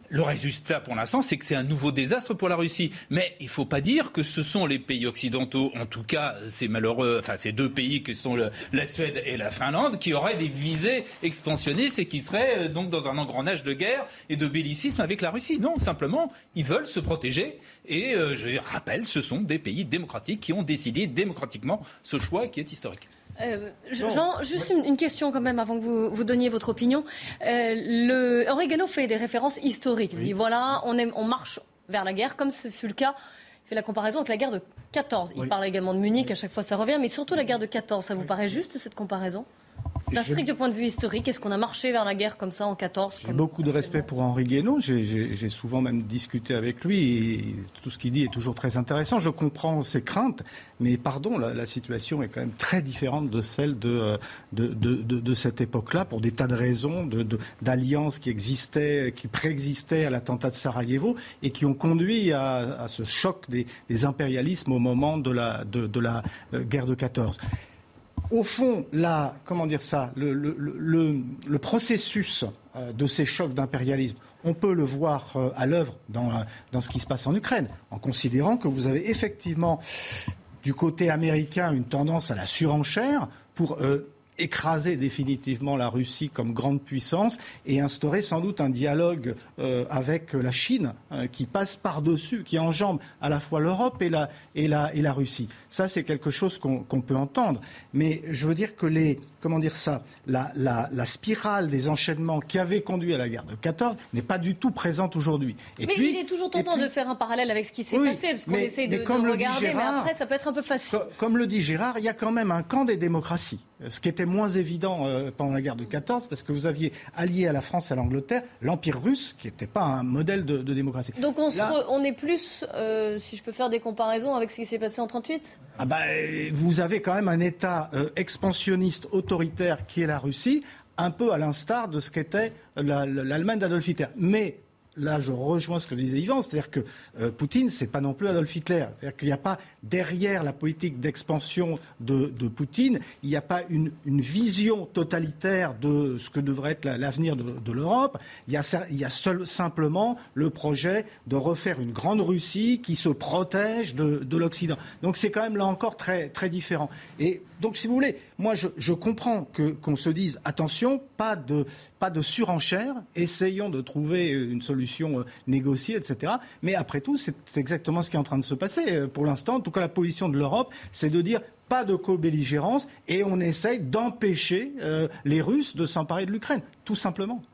Le résultat, pour l'instant, c'est que c'est un nouveau désastre pour la Russie. Mais il ne faut pas dire que ce sont les pays occidentaux, en tout cas, ces malheureux, enfin, ces deux pays qui sont la Suède et la Finlande, qui auraient des visées expansionnistes et qui seraient euh, donc dans un engrenage de guerre et de bellicisme avec la Russie. Non, simplement, ils veulent se protéger. Et euh, je rappelle, ce sont des pays démocratiques qui ont décidé démocratiquement ce choix qui est historique. Euh, Jean, juste une, question quand même avant que vous, vous donniez votre opinion. Euh, le, Oregano fait des références historiques. Il dit voilà, on, on marche vers la guerre, comme ce fut le cas. Il fait la comparaison avec la guerre de 14. Il parle également de Munich, à chaque fois ça revient, mais surtout la guerre de 14. Ça vous paraît juste cette comparaison? D'un strict point de vue historique, est-ce qu'on a marché vers la guerre comme ça en 14 J'ai beaucoup de respect pour Henri Guénaud. J'ai souvent même discuté avec lui. Et tout ce qu'il dit est toujours très intéressant. Je comprends ses craintes, mais pardon, la, situation est quand même très différente de celle de, de, de, de cette époque-là pour des tas de raisons, d'alliances qui existaient, qui préexistaient à l'attentat de Sarajevo et qui ont conduit à, à ce choc des, des, impérialismes au moment de la, de, la euh, guerre de 14 au fond, comment dire ça, le, processus euh, de ces chocs d'impérialisme, on peut le voir euh, à l'œuvre dans, euh, dans, ce qui se passe en Ukraine, en considérant que vous avez effectivement du côté américain une tendance à la surenchère pour écraser définitivement la Russie comme grande puissance et instaurer sans doute un dialogue avec la Chine qui passe par-dessus, qui enjambe à la fois l'Europe et la Russie. Ça, c'est quelque chose qu'on peut entendre. Mais je veux dire que les, comment dire ça, la, la, spirale des enchaînements qui avait conduit à la guerre de 14 n'est pas du tout présente aujourd'hui. Mais il est toujours tentant de faire un parallèle avec ce qui s'est passé, parce qu'on essaie de, regarder, mais après, ça peut être un peu facile. comme le dit Gérard, il y a quand même un camp des démocraties ce qui était moins évident euh, pendant la guerre de 14, parce que vous aviez allié à la France et à l'Angleterre l'Empire russe, qui n'était pas un modèle de, démocratie. Donc on, on est plus, euh, si je peux faire des comparaisons avec ce qui s'est passé en 38 ah bah, Vous avez quand même un État euh, expansionniste, autoritaire, qui est la Russie, un peu à l'instar de ce qu'était l'Allemagne d'Adolf Hitler. Mais là, je rejoins ce que disait Yvan, c'est-à-dire que euh, Poutine, c'est pas non plus Adolf Hitler. C'est-à-dire qu'il n'y a pas derrière la politique d'expansion de, Poutine, il n'y a pas une, vision totalitaire de ce que devrait être l'avenir de, l'Europe. Il y a, il y a seul, simplement le projet de refaire une grande Russie qui se protège de, l'Occident. Donc c'est quand même là encore très, très différent. Et donc, si vous voulez, moi, je, comprends qu'on se dise attention, pas de, pas surenchère, essayons de trouver une solution euh, négociée, etc. Mais après tout, c'est exactement ce qui est en train de se passer. Euh, pour l'instant, en tout cas, la position de l'Europe, c'est de dire pas de co-belligérance et on essaye d'empêcher euh, les Russes de s'emparer de l'Ukraine, tout simplement.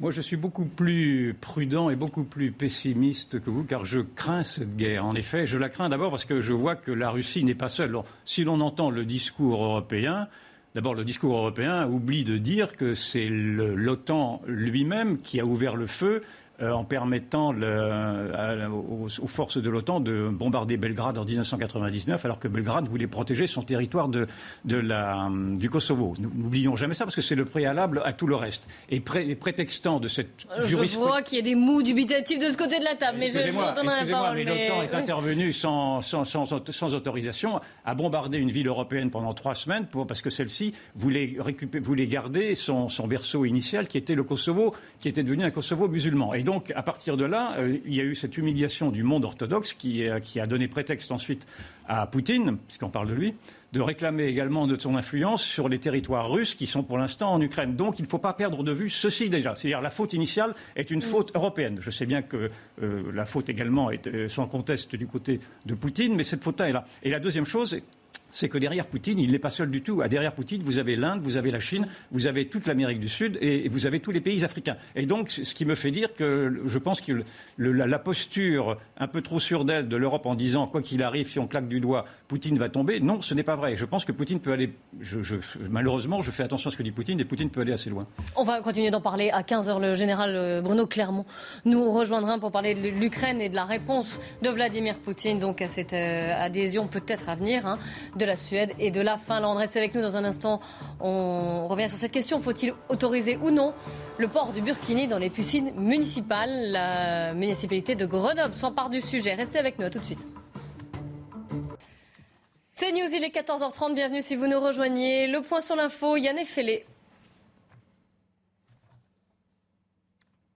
Moi, je suis beaucoup plus prudent et beaucoup plus pessimiste que vous, car je crains cette guerre. En effet, je la crains d'abord parce que je vois que la Russie n'est pas seule. si l'on entend le discours européen, D'abord, le discours européen oublie de dire que c'est l'OTAN lui-même qui a ouvert le feu en permettant aux, forces de l'OTAN de bombarder Belgrade en 1999, alors que Belgrade voulait protéger son territoire de, la, du Kosovo. N'oublions jamais ça, parce que c'est le préalable à tout le reste. Et prétextant de cette jurisprudence... Je vois qu'il y a des mots dubitatifs de ce côté de la table, mais je vous Excusez-moi, mais l'OTAN est intervenu sans, sans, sans, autorisation à bombarder une ville européenne pendant trois semaines, pour, parce que celle-ci voulait, voulait garder son, son berceau initial, qui était le Kosovo, qui était devenu un Kosovo musulman. Et donc, à partir de là, euh, il y a eu cette humiliation du monde orthodoxe qui, euh, qui a donné prétexte ensuite à Poutine, puisqu'on parle de lui, de réclamer également de son influence sur les territoires russes qui sont pour l'instant en Ukraine. Donc il ne faut pas perdre de vue ceci déjà. C'est-à-dire la faute initiale est une faute européenne. Je sais bien que euh, la faute également est sans conteste du côté de Poutine, mais cette faute-là est là. Et la deuxième chose, c'est que derrière Poutine, il n'est pas seul du tout. Ah, derrière Poutine, vous avez l'Inde, vous avez la Chine, vous avez toute l'Amérique du Sud et vous avez tous les pays africains. Et donc, ce qui me fait dire que je pense que la, posture un peu trop sûre d'elle de l'Europe en disant quoi qu'il arrive, si on claque du doigt, Poutine va tomber, non, ce n'est pas vrai. Je pense que Poutine peut aller. malheureusement, je fais attention à ce que dit Poutine et Poutine peut aller assez loin. On va continuer d'en parler à 15h. Le général euh, Bruno Clermont nous rejoindra pour parler de l'Ukraine et de la réponse de Vladimir Poutine donc à cette euh, adhésion peut-être à venir hein, la Suède et de la Finlande. Restez avec nous dans un instant. On revient sur cette question. Faut-il autoriser ou non le port du Burkini dans les piscines municipales? La municipalité de Grenoble s'empare du sujet. Restez avec nous. À tout de suite. C'est News, il est 14h30. Bienvenue si vous nous rejoignez. Le point sur l'info, Yann Effelé.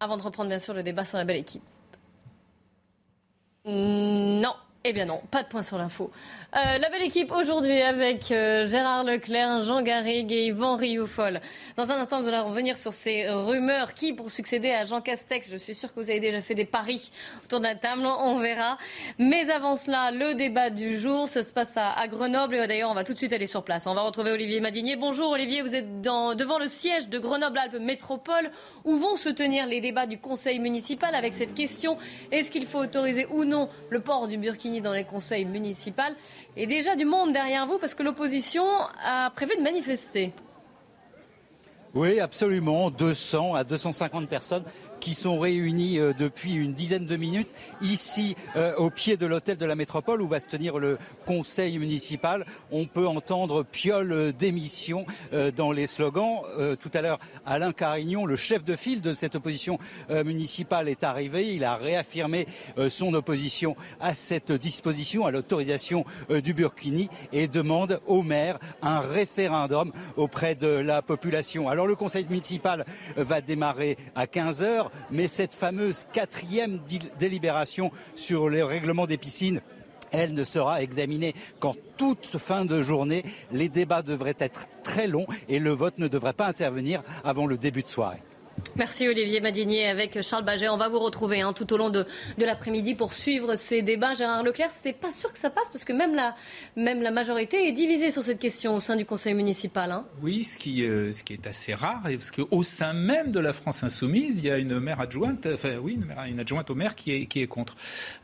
Avant de reprendre bien sûr le débat sur la belle équipe. Non, eh bien non, pas de point sur l'info. Euh, la belle équipe aujourd'hui avec euh, Gérard Leclerc, Jean Garrigue et Yvan Rioufol. Dans un instant, nous allons revenir sur ces rumeurs. Qui pour succéder à Jean Castex Je suis sûr que vous avez déjà fait des paris autour de la table, on verra. Mais avant cela, le débat du jour, ça se passe à, Grenoble. Et d'ailleurs, on va tout de suite aller sur place. On va retrouver Olivier Madinier. Bonjour Olivier, vous êtes devant le siège de Grenoble-Alpes Métropole où vont se tenir les débats du conseil municipal avec cette question est-ce qu'il faut autoriser ou non le port du burkini dans les conseils municipaux et déjà du monde derrière vous parce que l'opposition a prévu de manifester. Oui, absolument. 200 à 250 personnes qui sont réunis euh, depuis une dizaine de minutes ici euh, au pied de l'hôtel de la métropole où va se tenir le conseil municipal. On peut entendre piole euh, démission dans les slogans. Tout à l'heure, Alain Carignon, le chef de file de cette opposition municipale, est arrivé. Il a réaffirmé son opposition à cette disposition, à l'autorisation du Burkini et demande au maire un référendum auprès de la population. Alors le conseil municipal va démarrer à 15 heures mais cette fameuse quatrième délibération sur le règlement des piscines elle ne sera examinée qu'en toute fin de journée. Les débats devraient être très longs et le vote ne devrait pas intervenir avant le début de soirée. Merci Olivier Madinier avec Charles Baget. On va vous retrouver hein, tout au long de, l'après-midi pour suivre ces débats. Gérard Leclerc, c'est pas sûr que ça passe parce que même la, même la majorité est divisée sur cette question au sein du conseil municipal. Hein. Oui, ce qui, euh, ce qui est assez rare, parce qu'au sein même de la France insoumise, il y a une maire adjointe, enfin oui, une, adjointe au maire qui est, qui est contre.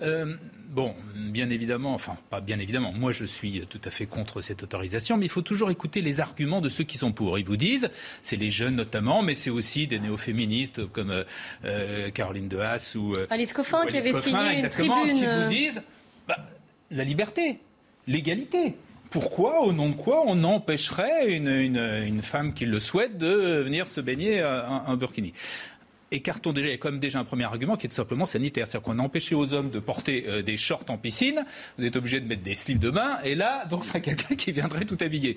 Euh, bon, bien évidemment, enfin pas bien évidemment, moi je suis tout à fait contre cette autorisation, mais il faut toujours écouter les arguments de ceux qui sont pour. Ils vous disent, c'est les jeunes notamment, mais c'est aussi des néo-féministes comme euh, euh, Caroline de Haas ou euh, Alice Coffin qui avait signé une tribune. qui vous disent bah, la liberté, l'égalité pourquoi, au nom de quoi, on empêcherait une, une, femme qui le souhaite de venir se baigner en burkini? Écartons déjà, il y a quand même déjà un premier argument qui est tout simplement sanitaire. C'est-à-dire qu'on a empêché aux hommes de porter euh, des shorts en piscine, vous êtes obligé de mettre des slips de bain, et là, donc, ce serait quelqu'un qui viendrait tout habillé.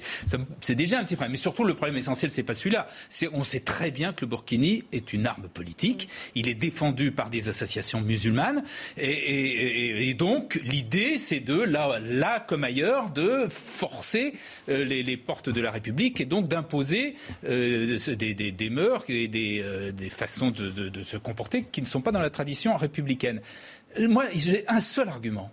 C'est déjà un petit problème. Mais surtout, le problème essentiel, c'est pas celui-là. On sait très bien que le burkini est une arme politique. Il est défendu par des associations musulmanes. Et, donc, l'idée, c'est de, là, là comme ailleurs, de forcer euh, les, portes de la République et donc d'imposer euh, des, mœurs et des façons de de, se comporter qui ne sont pas dans la tradition républicaine. Moi, j'ai un seul argument.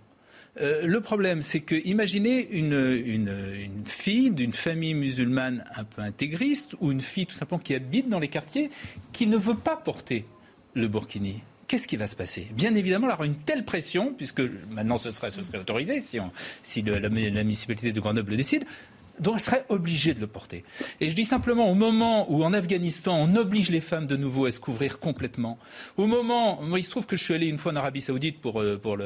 Euh, le problème, c'est que imaginez une, une, fille d'une famille musulmane un peu intégriste ou une fille tout simplement qui habite dans les quartiers qui ne veut pas porter le burkini. Qu'est-ce qui va se passer? Bien évidemment, il aura une telle pression, puisque maintenant ce serait, ce serait autorisé si, si la, la, municipalité de Grenoble le décide, dont elle serait obligée de le porter. Et je dis simplement, au moment où en Afghanistan, on oblige les femmes de nouveau à se couvrir complètement, au moment, moi il se trouve que je suis allé une fois en Arabie Saoudite pour, euh, pour,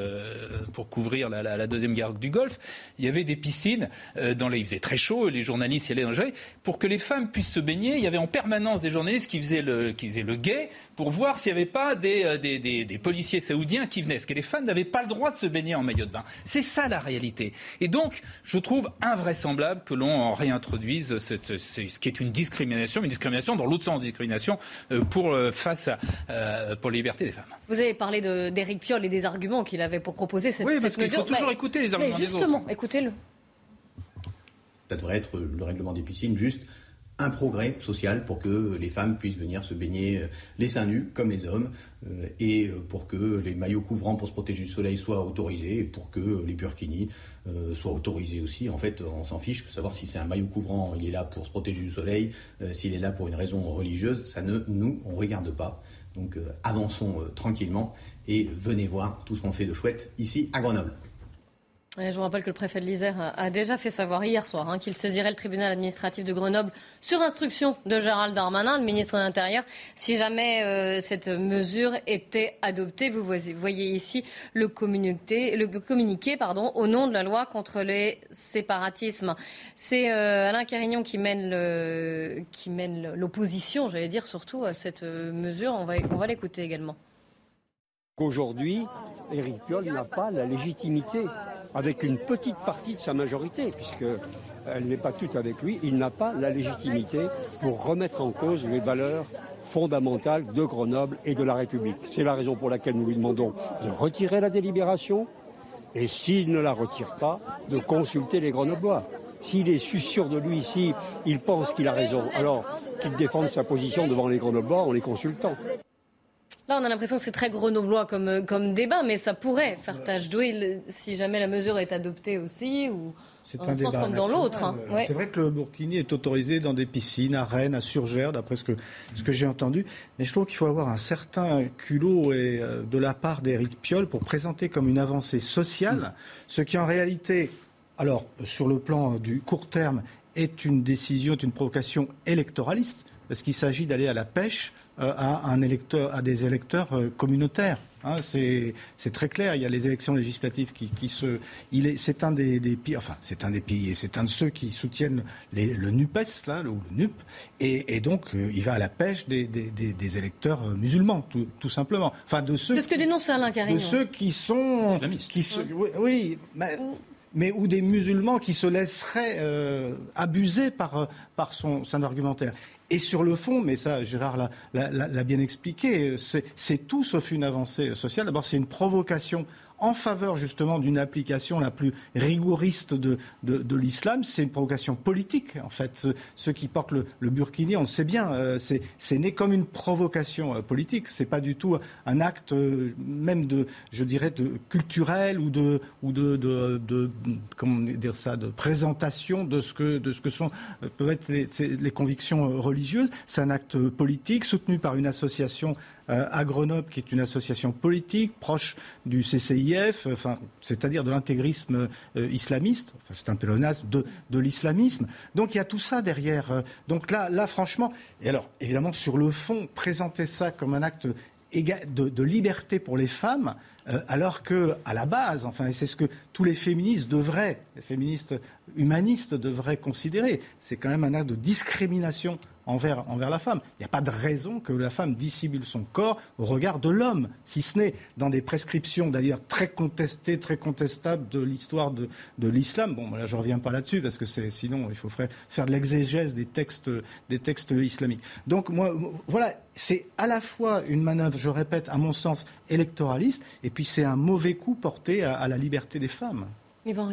pour couvrir la, deuxième guerre du Golfe, il y avait des piscines, euh, dans les, il faisait très chaud, les journalistes y allaient dans le pour que les femmes puissent se baigner, il y avait en permanence des journalistes qui faisaient le, qui faisaient le guet pour voir s'il n'y avait pas euh, des, des, des, policiers saoudiens qui venaient. Parce que les femmes n'avaient pas le droit de se baigner en maillot de bain. C'est ça la réalité. Et donc, je trouve invraisemblable que l'on réintroduise cette, ce qui est une discrimination, une discrimination dans l'autre sens, discrimination euh, pour, euh, face à, pour les libertés des femmes. Vous avez parlé d'Éric Piolle et des arguments qu'il avait pour proposer cette, oui, parce qu'il faut toujours écouter les arguments mais justement, écoutez-le. Ça devrait être le règlement des piscines juste un progrès social pour que les femmes puissent venir se baigner euh, les seins nus comme les hommes euh, et euh, pour que les maillots couvrants pour se protéger du soleil soient autorisés et pour que les burkinis soient autorisés aussi. En fait, on s'en fiche de savoir si c'est un maillot couvrant, il est là pour se protéger du soleil, s'il est là pour une raison religieuse, ça ne nous on regarde pas. Donc avançons tranquillement et venez voir tout ce qu'on fait de chouette ici à Grenoble je vous rappelle que le préfet de l'Isère a déjà fait savoir hier soir hein, qu'il saisirait le tribunal administratif de Grenoble sur instruction de Gérald Darmanin, le ministre de l'Intérieur, si jamais euh, cette mesure était adoptée. Vous voyez ici le communiqué, au nom de la loi contre les séparatismes. C'est euh, Alain Carignon qui mène, l'opposition, j'allais dire, surtout à cette euh, mesure. On va, on va l'écouter également. Aujourd'hui, Éric Piolle n'a pas la légitimité avec une petite partie de sa majorité, puisqu'elle n'est pas toute avec lui, il n'a pas la légitimité pour remettre en cause les valeurs fondamentales de Grenoble et de la République. C'est la raison pour laquelle nous lui demandons de retirer la délibération et s'il ne la retire pas, de consulter les Grenoblois. S'il est sûr de lui, s'il il pense qu'il a raison, alors qu'il défende sa position devant les Grenoblois en les consultant. Là, on a l'impression que c'est très grenoblois comme, euh, comme débat, mais ça pourrait faire tâche d'huile si jamais la mesure est adoptée aussi, ou c'est un, sens comme dans l'autre. Hein. C'est vrai que le burkini est autorisé dans des piscines, à Rennes, à Surgère, d'après ce que, ce que j'ai entendu. Mais je trouve qu'il faut avoir un certain culot et, euh, de la part d'Éric Piolle pour présenter comme une avancée sociale, ce qui en réalité, alors sur le plan du court terme, est une décision, est une provocation électoraliste, parce qu'il s'agit d'aller à la pêche à, un électeur, à des électeurs euh, communautaires. Hein, c'est très clair. Il y a les élections législatives qui, qui se. C'est un des, des pires. Enfin, c'est un des piliers. C'est un de ceux qui soutiennent les, le Nupes, là, le, NUP. Et, et donc, euh, il va à la pêche des, des, des électeurs musulmans, tout, tout, simplement. Enfin, de ceux. C'est ce que dénonce Alain Carignan. De ceux qui sont. Qui se, oui, oui mais, mais ou des musulmans qui se laisseraient euh, abuser par, par son, son argumentaire. Et sur le fond, mais ça, Gérard l'a bien expliqué, c'est tout sauf une avancée sociale. D'abord, c'est une provocation en faveur justement d'une application la plus rigoriste de, de, l'islam. C'est une provocation politique, en fait. Ceux, qui portent le, le, burkini, on le sait bien, euh, c'est né comme une provocation euh, politique. C'est pas du tout un acte euh, même de, je dirais, culturel ou de, ou de, de, comment dire ça, de présentation de ce que, de ce que sont peuvent être les, les convictions religieuses. C'est un acte politique soutenu par une association euh, à Grenoble, qui est une association politique proche du Enfin, c'est-à-dire de l'intégrisme euh, islamiste. Enfin, c'est un pélonasme de, de l'islamisme. Donc il y a tout ça derrière. Euh. Donc là, là, franchement, et alors évidemment sur le fond, présenter ça comme un acte de, liberté pour les femmes, alors que à la base, enfin, c'est ce que tous les féministes devraient, les féministes humanistes devraient considérer, c'est quand même un acte de discrimination envers, la femme. Il n'y a pas de raison que la femme dissimule son corps au regard de l'homme, si ce n'est dans des prescriptions d'ailleurs très contestées, très contestables de l'histoire de, l'islam. Bon, là, je ne reviens pas là-dessus parce que sinon il faut faire de l'exégèse des textes, des textes islamiques. Donc, moi, voilà, c'est à la fois une manœuvre, je répète, à mon sens, électoraliste, et c'est un mauvais coup porté à, la liberté des femmes. Yvan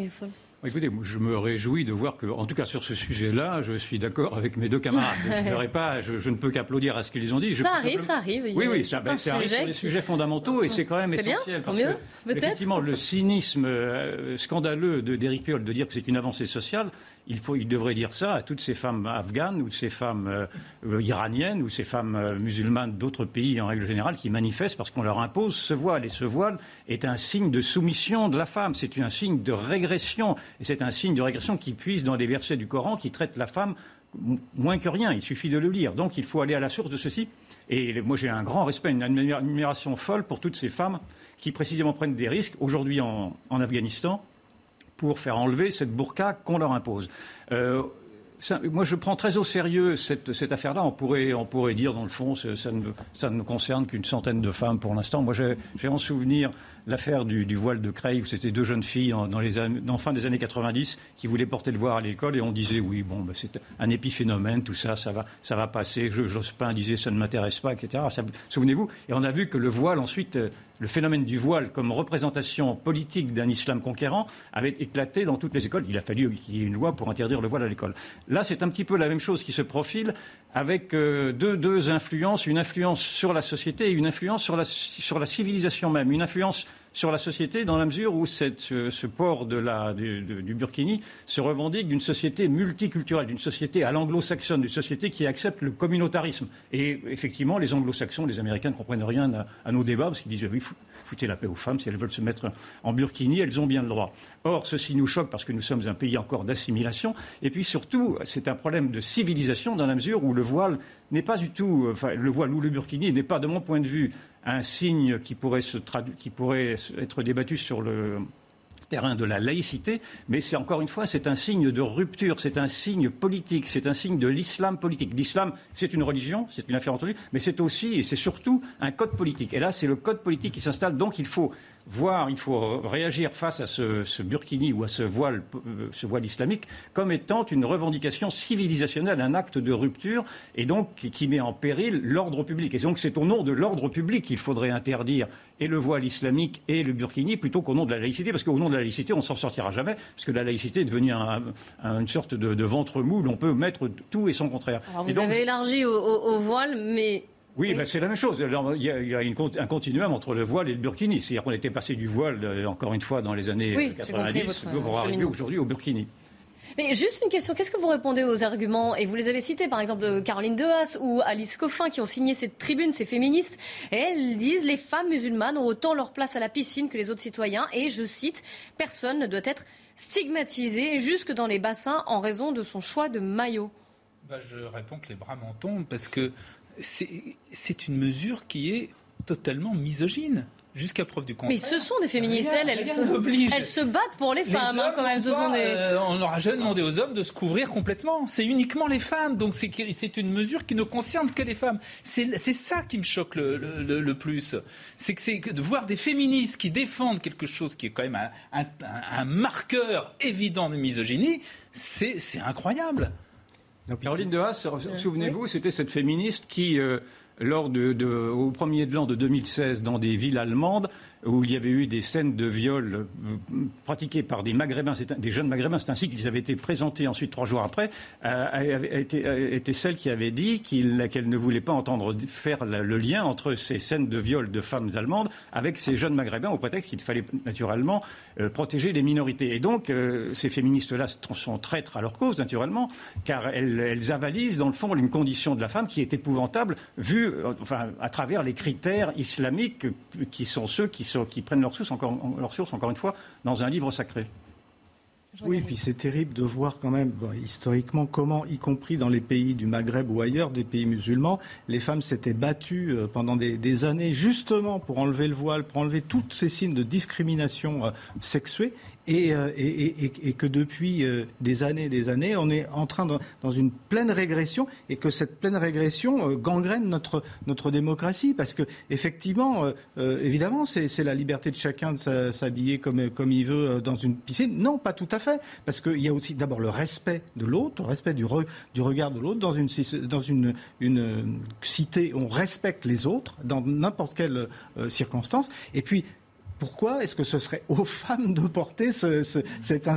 Écoutez, je me réjouis de voir que, en tout cas sur ce sujet-là, je suis d'accord avec mes deux camarades. je, pas, je, ne peux qu'applaudir à ce qu'ils ont dit. ça arrive, ça arrive. Oui, oui, ça, ben, arrive sur des sujets fondamentaux et c'est quand même essentiel. parce que, effectivement, le cynisme euh, scandaleux d'Éric Piolle de dire que c'est une avancée sociale, il, faut, il devrait dire ça à toutes ces femmes afghanes ou ces femmes euh, iraniennes ou ces femmes euh, musulmanes d'autres pays en règle générale qui manifestent parce qu'on leur impose ce voile. Et ce voile est un signe de soumission de la femme, c'est un signe de régression. Et c'est un signe de régression qui puise dans des versets du Coran qui traitent la femme moins que rien. Il suffit de le lire. Donc il faut aller à la source de ceci. Et moi j'ai un grand respect, une admiration folle pour toutes ces femmes qui précisément prennent des risques aujourd'hui en Afghanistan pour faire enlever cette burqa qu'on leur impose. Euh, moi, je prends très au sérieux cette, cette affaire-là. On pourrait, on pourrait dire, dans le fond, ça ne, ça ne concerne qu'une centaine de femmes pour l'instant. Moi, j'ai en souvenir l'affaire du, voile de Creil, où c'était deux jeunes filles dans, les fin des années 90 qui voulaient porter le voile à l'école et on disait oui, bon, ben, c'est un épiphénomène, tout ça, ça va, ça va passer. Jospin disait ça ne m'intéresse pas, etc. Souvenez-vous. Et on a vu que le voile ensuite euh, le phénomène du voile comme représentation politique d'un islam conquérant avait éclaté dans toutes les écoles. Il a fallu qu'il y ait une loi pour interdire le voile à l'école. Là, c'est un petit peu la même chose qui se profile avec euh, deux, influences, une influence sur la société et une influence sur la, sur la civilisation même. Une influence sur la société dans la mesure où ce, port la, du, Burkini se revendique d'une société multiculturelle, d'une société à l'anglo-saxonne, d'une société qui accepte le communautarisme. Et effectivement, les anglo-saxons, les Américains ne comprennent rien à, nos débats parce qu'ils disent oui, foutez la paix aux femmes, si elles veulent se mettre en Burkini, elles ont bien le droit. Or, ceci nous choque parce que nous sommes un pays encore d'assimilation. Et puis surtout, c'est un problème de civilisation dans la mesure où le voile n'est pas du tout, enfin, le voile ou le Burkini n'est pas, de mon point de vue, un signe qui pourrait, se qui pourrait être débattu sur le terrain de la laïcité, mais c'est encore une fois, c'est un signe de rupture, c'est un signe politique, c'est un signe de l'islam politique. L'islam, c'est une religion, c'est une affaire entendue, mais c'est aussi et c'est surtout un code politique. Et là, c'est le code politique qui s'installe, donc il faut voir, il faut réagir face à ce, burkini ou à ce voile, euh, ce voile islamique comme étant une revendication civilisationnelle, un acte de rupture, et donc qui met en péril l'ordre public. Et donc c'est au nom de l'ordre public qu'il faudrait interdire et le voile islamique et le burkini plutôt qu'au nom de la laïcité, parce qu'au nom de la laïcité, on s'en sortira jamais, parce que la laïcité est devenue une sorte de, ventre mou où on peut mettre tout et son contraire. Alors vous avez élargi au voile, mais oui, ben c'est la même chose. il y a, un continuum entre le voile et le burkini. C'est-à-dire qu'on était passé du voile, euh, encore une fois, dans les années 90, pour arriver aujourd'hui au burkini. Mais juste une question, qu'est-ce que vous répondez aux arguments? Et vous les avez cités, par exemple, Caroline Dehas ou Alice Coffin, qui ont signé cette tribune, ces féministes. Et elles disent les femmes musulmanes ont autant leur place à la piscine que les autres citoyens. Et je cite, personne ne doit être stigmatisé jusque dans les bassins en raison de son choix de maillot. Bah, je réponds que les bras m'en tombent parce que c'est une mesure qui est totalement misogyne jusqu'à preuve du contraire. Mais ce sont des féministes, elles, elles, se, battent pour les femmes, hein, quand même. Ce sont des... Euh, on n'aura jamais demandé aux hommes de se couvrir complètement. C'est uniquement les femmes. Donc c'est une mesure qui ne concerne que les femmes. C'est ça qui me choque le, le, plus. C'est que de voir des féministes qui défendent quelque chose qui est quand même un, un marqueur évident de misogynie, c'est incroyable. Caroline de Haas, souvenez-vous, c'était cette féministe qui, euh, lors de, au premier de l'an de 2016, dans des villes allemandes, où il y avait eu des scènes de viol euh, pratiquées par des maghrébins, des jeunes maghrébins, c'est ainsi qu'ils avaient été présentés ensuite trois jours après, euh, était, celle qui avait dit qu'elle ne voulait pas entendre faire le lien entre ces scènes de viol de femmes allemandes avec ces jeunes maghrébins au prétexte qu'il fallait naturellement euh, protéger les minorités. Et donc, ces féministes-là sont traîtres à leur cause, naturellement, car elles, avalisent, dans le fond, une condition de la femme qui est épouvantable, vue enfin, à travers les critères islamiques qui sont ceux qui sont qui prennent leur source, encore, encore une fois, dans un livre sacré. Oui, puis c'est terrible de voir quand même, historiquement, comment, y compris dans les pays du Maghreb ou ailleurs, des pays musulmans, les femmes s'étaient battues euh, pendant des, années justement pour enlever le voile, pour enlever tous ces signes de discrimination euh, sexuée. Euh, et, et, que depuis euh, des années et des années, on est en train de, dans une pleine régression et que cette pleine régression euh, gangrène notre, notre démocratie parce que effectivement, évidemment, c'est la liberté de chacun de s'habiller comme, comme il veut dans une piscine. Non, pas tout à fait, parce qu'il y a aussi d'abord le respect de l'autre, le respect du, du regard de l'autre dans une dans une, une cité. On respecte les autres dans n'importe quelle circonstance. Et puis pourquoi est-ce que ce serait aux femmes de porter cet,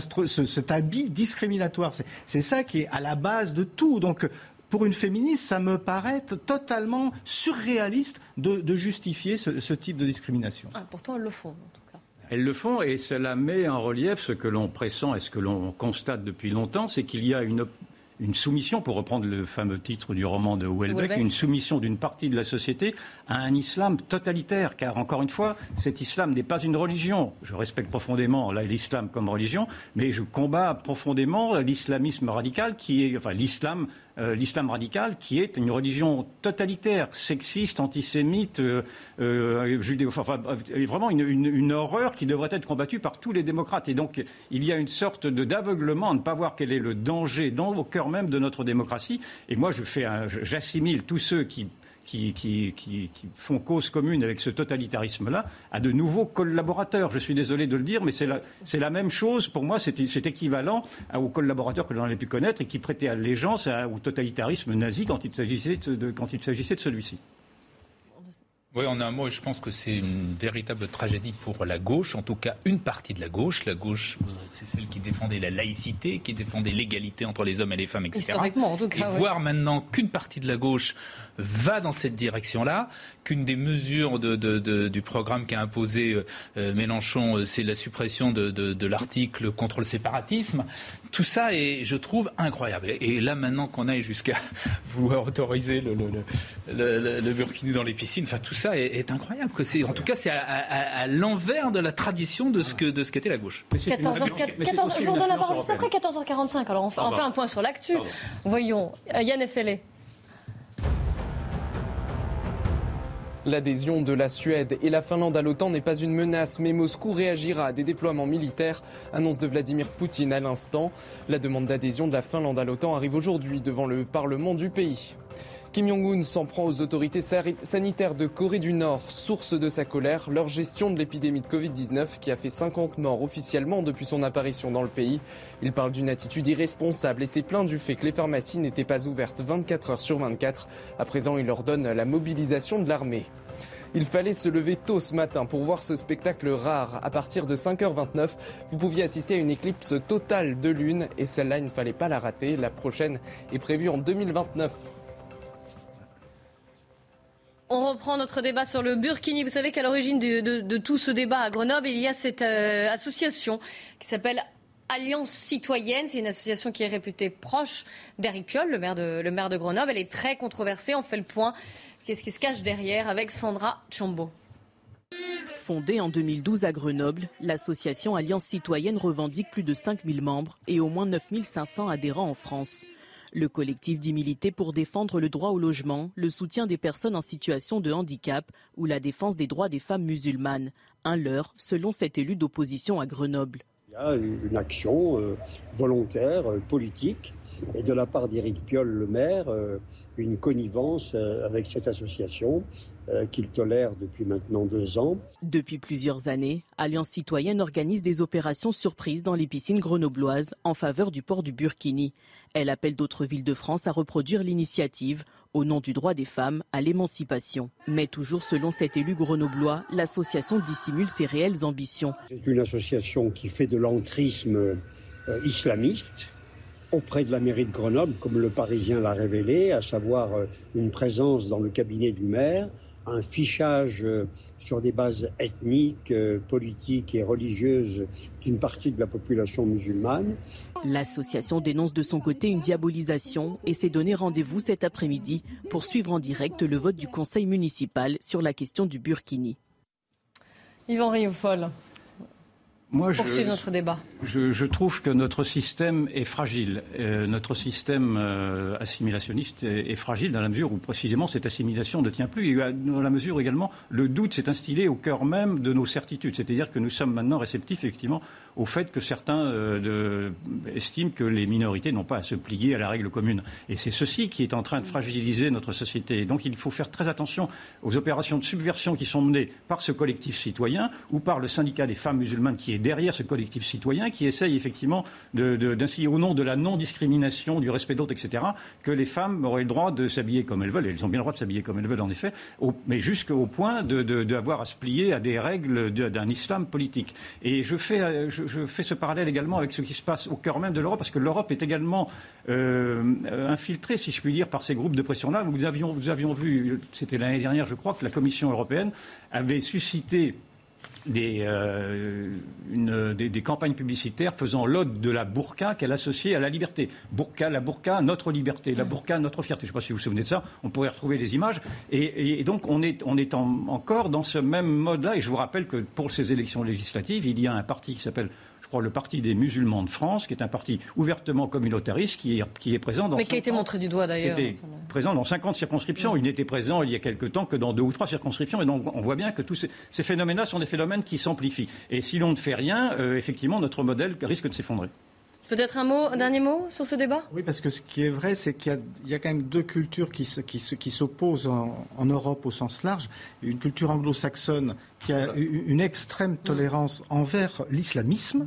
habit discriminatoire? C'est ça qui est à la base de tout. Donc, pour une féministe, ça me paraît totalement surréaliste de, justifier ce, type de discrimination. Ah, pourtant, elles le font, en tout cas. Elles le font et cela met en relief ce que l'on pressent et ce que l'on constate depuis longtemps, c'est qu'il y a une, une soumission, pour reprendre le fameux titre du roman de Houellebecq, une soumission d'une partie de la société à un islam totalitaire. Car, encore une fois, cet islam n'est pas une religion. Je respecte profondément l'islam comme religion, mais je combats profondément l'islamisme radical, qui est, enfin, l'islam euh, l'islam radical, qui est une religion totalitaire, sexiste, antisémite, euh, euh judéo, enfin, vraiment une, une, horreur qui devrait être combattue par tous les démocrates. Et donc, il y a une sorte d'aveuglement à ne pas voir quel est le danger dans au cœur même de notre démocratie. Et moi, je fais, j'assimile tous ceux qui qui, qui, qui, font cause commune avec ce totalitarisme-là à de nouveaux collaborateurs. Je suis désolé de le dire, mais c'est la, la, même chose. Pour moi, c'est équivalent aux collaborateurs que l'on avait pu connaître et qui prêtaient allégeance au totalitarisme nazi quand il s'agissait de, quand il s'agissait de celui-ci. Oui, en un mot, je pense que c'est une véritable tragédie pour la gauche, en tout cas une partie de la gauche. La gauche, euh, c'est celle qui défendait la laïcité, qui défendait l'égalité entre les hommes et les femmes, etc. Historiquement, en tout cas. Et voir maintenant qu'une partie de la gauche va dans cette direction-là, qu'une des mesures du programme qu'a imposé euh, euh, Mélenchon, c'est la suppression de, l'article contre le séparatisme. Tout ça est, je trouve, incroyable. Et là, maintenant qu'on aille jusqu'à vouloir autoriser le, le, le, burkini dans les piscines, enfin, tout ça est, incroyable. Que c'est, en tout cas, c'est à, l'envers de la tradition de ce, que, de ce qu'était la gauche. 14 je vous redonne la parole juste après 14h45. Alors, on, fait un point sur l'actu. Voyons, euh, Yann Effelé. L'adhésion de la Suède et la Finlande à l'OTAN n'est pas une menace, mais Moscou réagira à des déploiements militaires, annonce de Vladimir Poutine à l'instant. La demande d'adhésion de la Finlande à l'OTAN arrive aujourd'hui devant le Parlement du pays. Kim Jong-un s'en prend aux autorités sanitaires de Corée du Nord. Source de sa colère, leur gestion de l'épidémie de Covid-19 qui a fait 50 morts officiellement depuis son apparition dans le pays. Il parle d'une attitude irresponsable et s'est plaint du fait que les pharmacies n'étaient pas ouvertes 24 heures sur 24. À présent, il ordonne la mobilisation de l'armée. Il fallait se lever tôt ce matin pour voir ce spectacle rare. À partir de 5h29, vous pouviez assister à une éclipse totale de lune et celle-là, il ne fallait pas la rater. La prochaine est prévue en 2029. On reprend notre débat sur le Burkini. Vous savez qu'à l'origine de, tout ce débat à Grenoble, il y a cette euh, association qui s'appelle Alliance citoyenne. C'est une association qui est réputée proche d'Eric Piolle, le maire, de, Grenoble. Elle est très controversée. On fait le point. Qu'est-ce qui se cache derrière avec Sandra Chambo Fondée en 2012 à Grenoble, l'association Alliance citoyenne revendique plus de 5000 membres et au moins 9500 adhérents en France. Le collectif dit militer pour défendre le droit au logement, le soutien des personnes en situation de handicap ou la défense des droits des femmes musulmanes. Un leurre, selon cet élu d'opposition à Grenoble. Il y a une action euh, volontaire, euh, politique, et de la part d'Éric Piolle, le maire, euh, une connivence avec cette association qu'il tolère depuis maintenant deux ans. Depuis plusieurs années, Alliance citoyenne organise des opérations surprises dans les piscines grenobloises en faveur du port du Burkini. Elle appelle d'autres villes de France à reproduire l'initiative au nom du droit des femmes à l'émancipation. Mais toujours selon cet élu grenoblois, l'association dissimule ses réelles ambitions. C'est une association qui fait de l'entrisme euh, islamiste auprès de la mairie de Grenoble, comme le Parisien l'a révélé, à savoir euh, une présence dans le cabinet du maire, un fichage euh, sur des bases ethniques, euh, politiques et religieuses d'une partie de la population musulmane. L'association dénonce de son côté une diabolisation et s'est donné rendez-vous cet après-midi pour suivre en direct le vote du conseil municipal sur la question du Burkini. Yvan Rioufol. Moi, je, notre débat. Je, trouve que notre système est fragile. Euh, notre système euh, assimilationniste est, fragile dans la mesure où précisément cette assimilation ne tient plus. Et dans la mesure également, le doute s'est instillé au cœur même de nos certitudes. C'est-à-dire que nous sommes maintenant réceptifs effectivement au fait que certains euh, estiment que les minorités n'ont pas à se plier à la règle commune. Et c'est ceci qui est en train de fragiliser notre société. Donc il faut faire très attention aux opérations de subversion qui sont menées par ce collectif citoyen ou par le syndicat des femmes musulmanes qui est derrière ce collectif citoyen, qui essaye effectivement d'inscrire au nom de la non-discrimination, du respect d'autres, etc., que les femmes auraient le droit de s'habiller comme elles veulent. Et elles ont bien le droit de s'habiller comme elles veulent, en effet, mais jusqu'au point d'avoir à se plier à des règles d'un islam politique. Et je fais, euh, je fais ce parallèle également avec ce qui se passe au cœur même de l'Europe, parce que l'Europe est également euh, infiltrée, si je puis dire, par ces groupes de pression-là. Nous avions, nous avions vu, c'était l'année dernière, je crois, que la Commission européenne avait suscité des, euh, des, des, campagnes publicitaires faisant l'ode de la burqa qu'elle associait à la liberté. Burqa, la burqa, notre liberté, la burqa, notre fierté. Je ne sais pas si vous vous souvenez de ça, on pourrait retrouver des images. Et, donc on est, on est en, encore dans ce même mode-là. Et je vous rappelle que pour ces élections législatives, il y a un parti qui s'appelle je crois, le Parti des musulmans de France, qui est un parti ouvertement communautariste, qui est, qui est présent dans... Mais qui a été montré du doigt d'ailleurs. Qui était présent dans 50 circonscriptions. Il n'était présent il y a quelque temps que dans deux ou trois circonscriptions. Et donc on voit bien que tous ces, ces phénomènes-là sont des phénomènes qui s'amplifient. Et si l'on ne fait rien, euh, effectivement, notre modèle risque de s'effondrer. Peut-être un mot, un dernier mot sur ce débat? Oui, parce que ce qui est vrai, c'est qu'il y, a quand même deux cultures qui, qui, qui s'opposent en, Europe au sens large. Une culture anglo-saxonne qui a une extrême mm. tolérance envers l'islamisme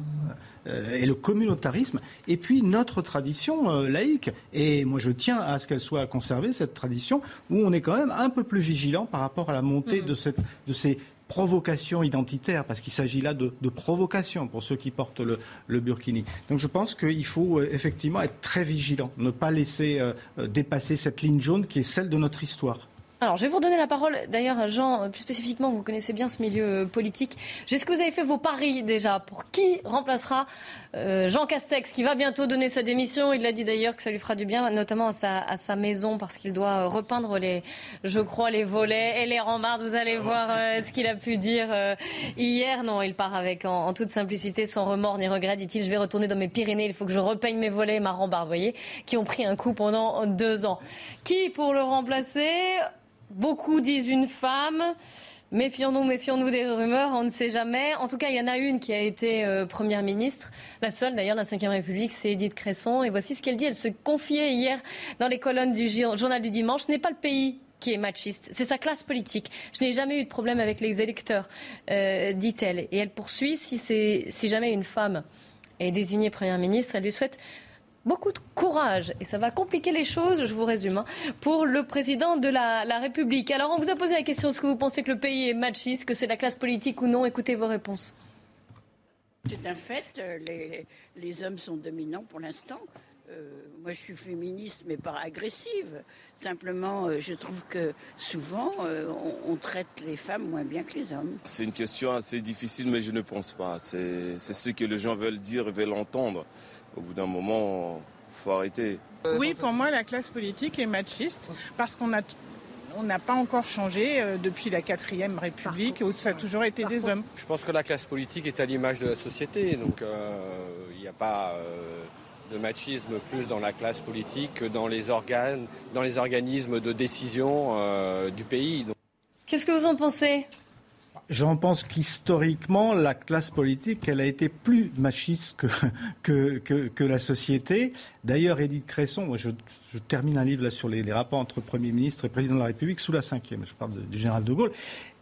euh, et le communautarisme, et puis notre tradition euh, laïque. Et moi, je tiens à ce qu'elle soit conservée, cette tradition, où on est quand même un peu plus vigilant par rapport à la montée mm. de, cette, de ces provocation identitaire, parce qu'il s'agit là de, provocation pour ceux qui portent le, burkini. Donc je pense qu'il faut euh, effectivement être très vigilant, ne pas laisser euh, euh, dépasser cette ligne jaune qui est celle de notre histoire. Alors, je vais vous redonner la parole, d'ailleurs, Jean, plus spécifiquement, vous connaissez bien ce milieu politique. Est-ce que vous avez fait vos paris déjà pour qui remplacera euh, Jean Castex, qui va bientôt donner sa démission Il l'a dit d'ailleurs que ça lui fera du bien, notamment à sa, à sa maison, parce qu'il doit repeindre, les, je crois, les volets et les rambardes. Vous allez voir euh, ce qu'il a pu dire hier. Non, il part avec, en, toute simplicité, sans remords ni regret, dit-il, je vais retourner dans mes Pyrénées, il faut que je repeigne mes volets et ma rambarde, voyez, qui ont pris un coup pendant deux ans. Qui pour le remplacer? Beaucoup disent une femme. Méfions-nous, méfions-nous des rumeurs, on ne sait jamais. En tout cas, il y en a une qui a été euh, première ministre, la seule d'ailleurs de la Ve République, c'est Edith Cresson. Et voici ce qu'elle dit. Elle se confiait hier dans les colonnes du journal du dimanche. Ce n'est pas le pays qui est machiste, c'est sa classe politique. Je n'ai jamais eu de problème avec les électeurs, euh, dit-elle. Et elle poursuit, si, si jamais une femme est désignée première ministre, elle lui souhaite beaucoup de courage et ça va compliquer les choses, je vous résume, hein, pour le président de la, République. Alors on vous a posé la question, est-ce que vous pensez que le pays est machiste, que c'est la classe politique ou non? Écoutez vos réponses. C'est un fait, euh, les, hommes sont dominants pour l'instant. Euh, moi, je suis féministe, mais pas agressive. Simplement, euh, je trouve que souvent, on, traite les femmes moins bien que les hommes. C'est une question assez difficile, mais je ne pense pas. C'est ce que les gens veulent dire, veulent entendre au bout d'un moment, il faut arrêter. Oui, pour moi, la classe politique est machiste parce qu'on a on n'a pas encore changé euh, depuis la quatrième République où ça a toujours été des hommes. Je pense que la classe politique est à l'image de la société, donc euh, il n'y a pas euh, de machisme plus dans la classe politique que dans les organes, dans les organismes de décision du pays. Qu'est-ce que vous en pensez? J'en pense qu'historiquement, la classe politique, elle a été plus machiste que, que, que, la société. D'ailleurs, Edith Cresson, je, je, termine un livre là sur les, les, rapports entre Premier ministre et Président de la République sous la cinquième, je parle du général de Gaulle.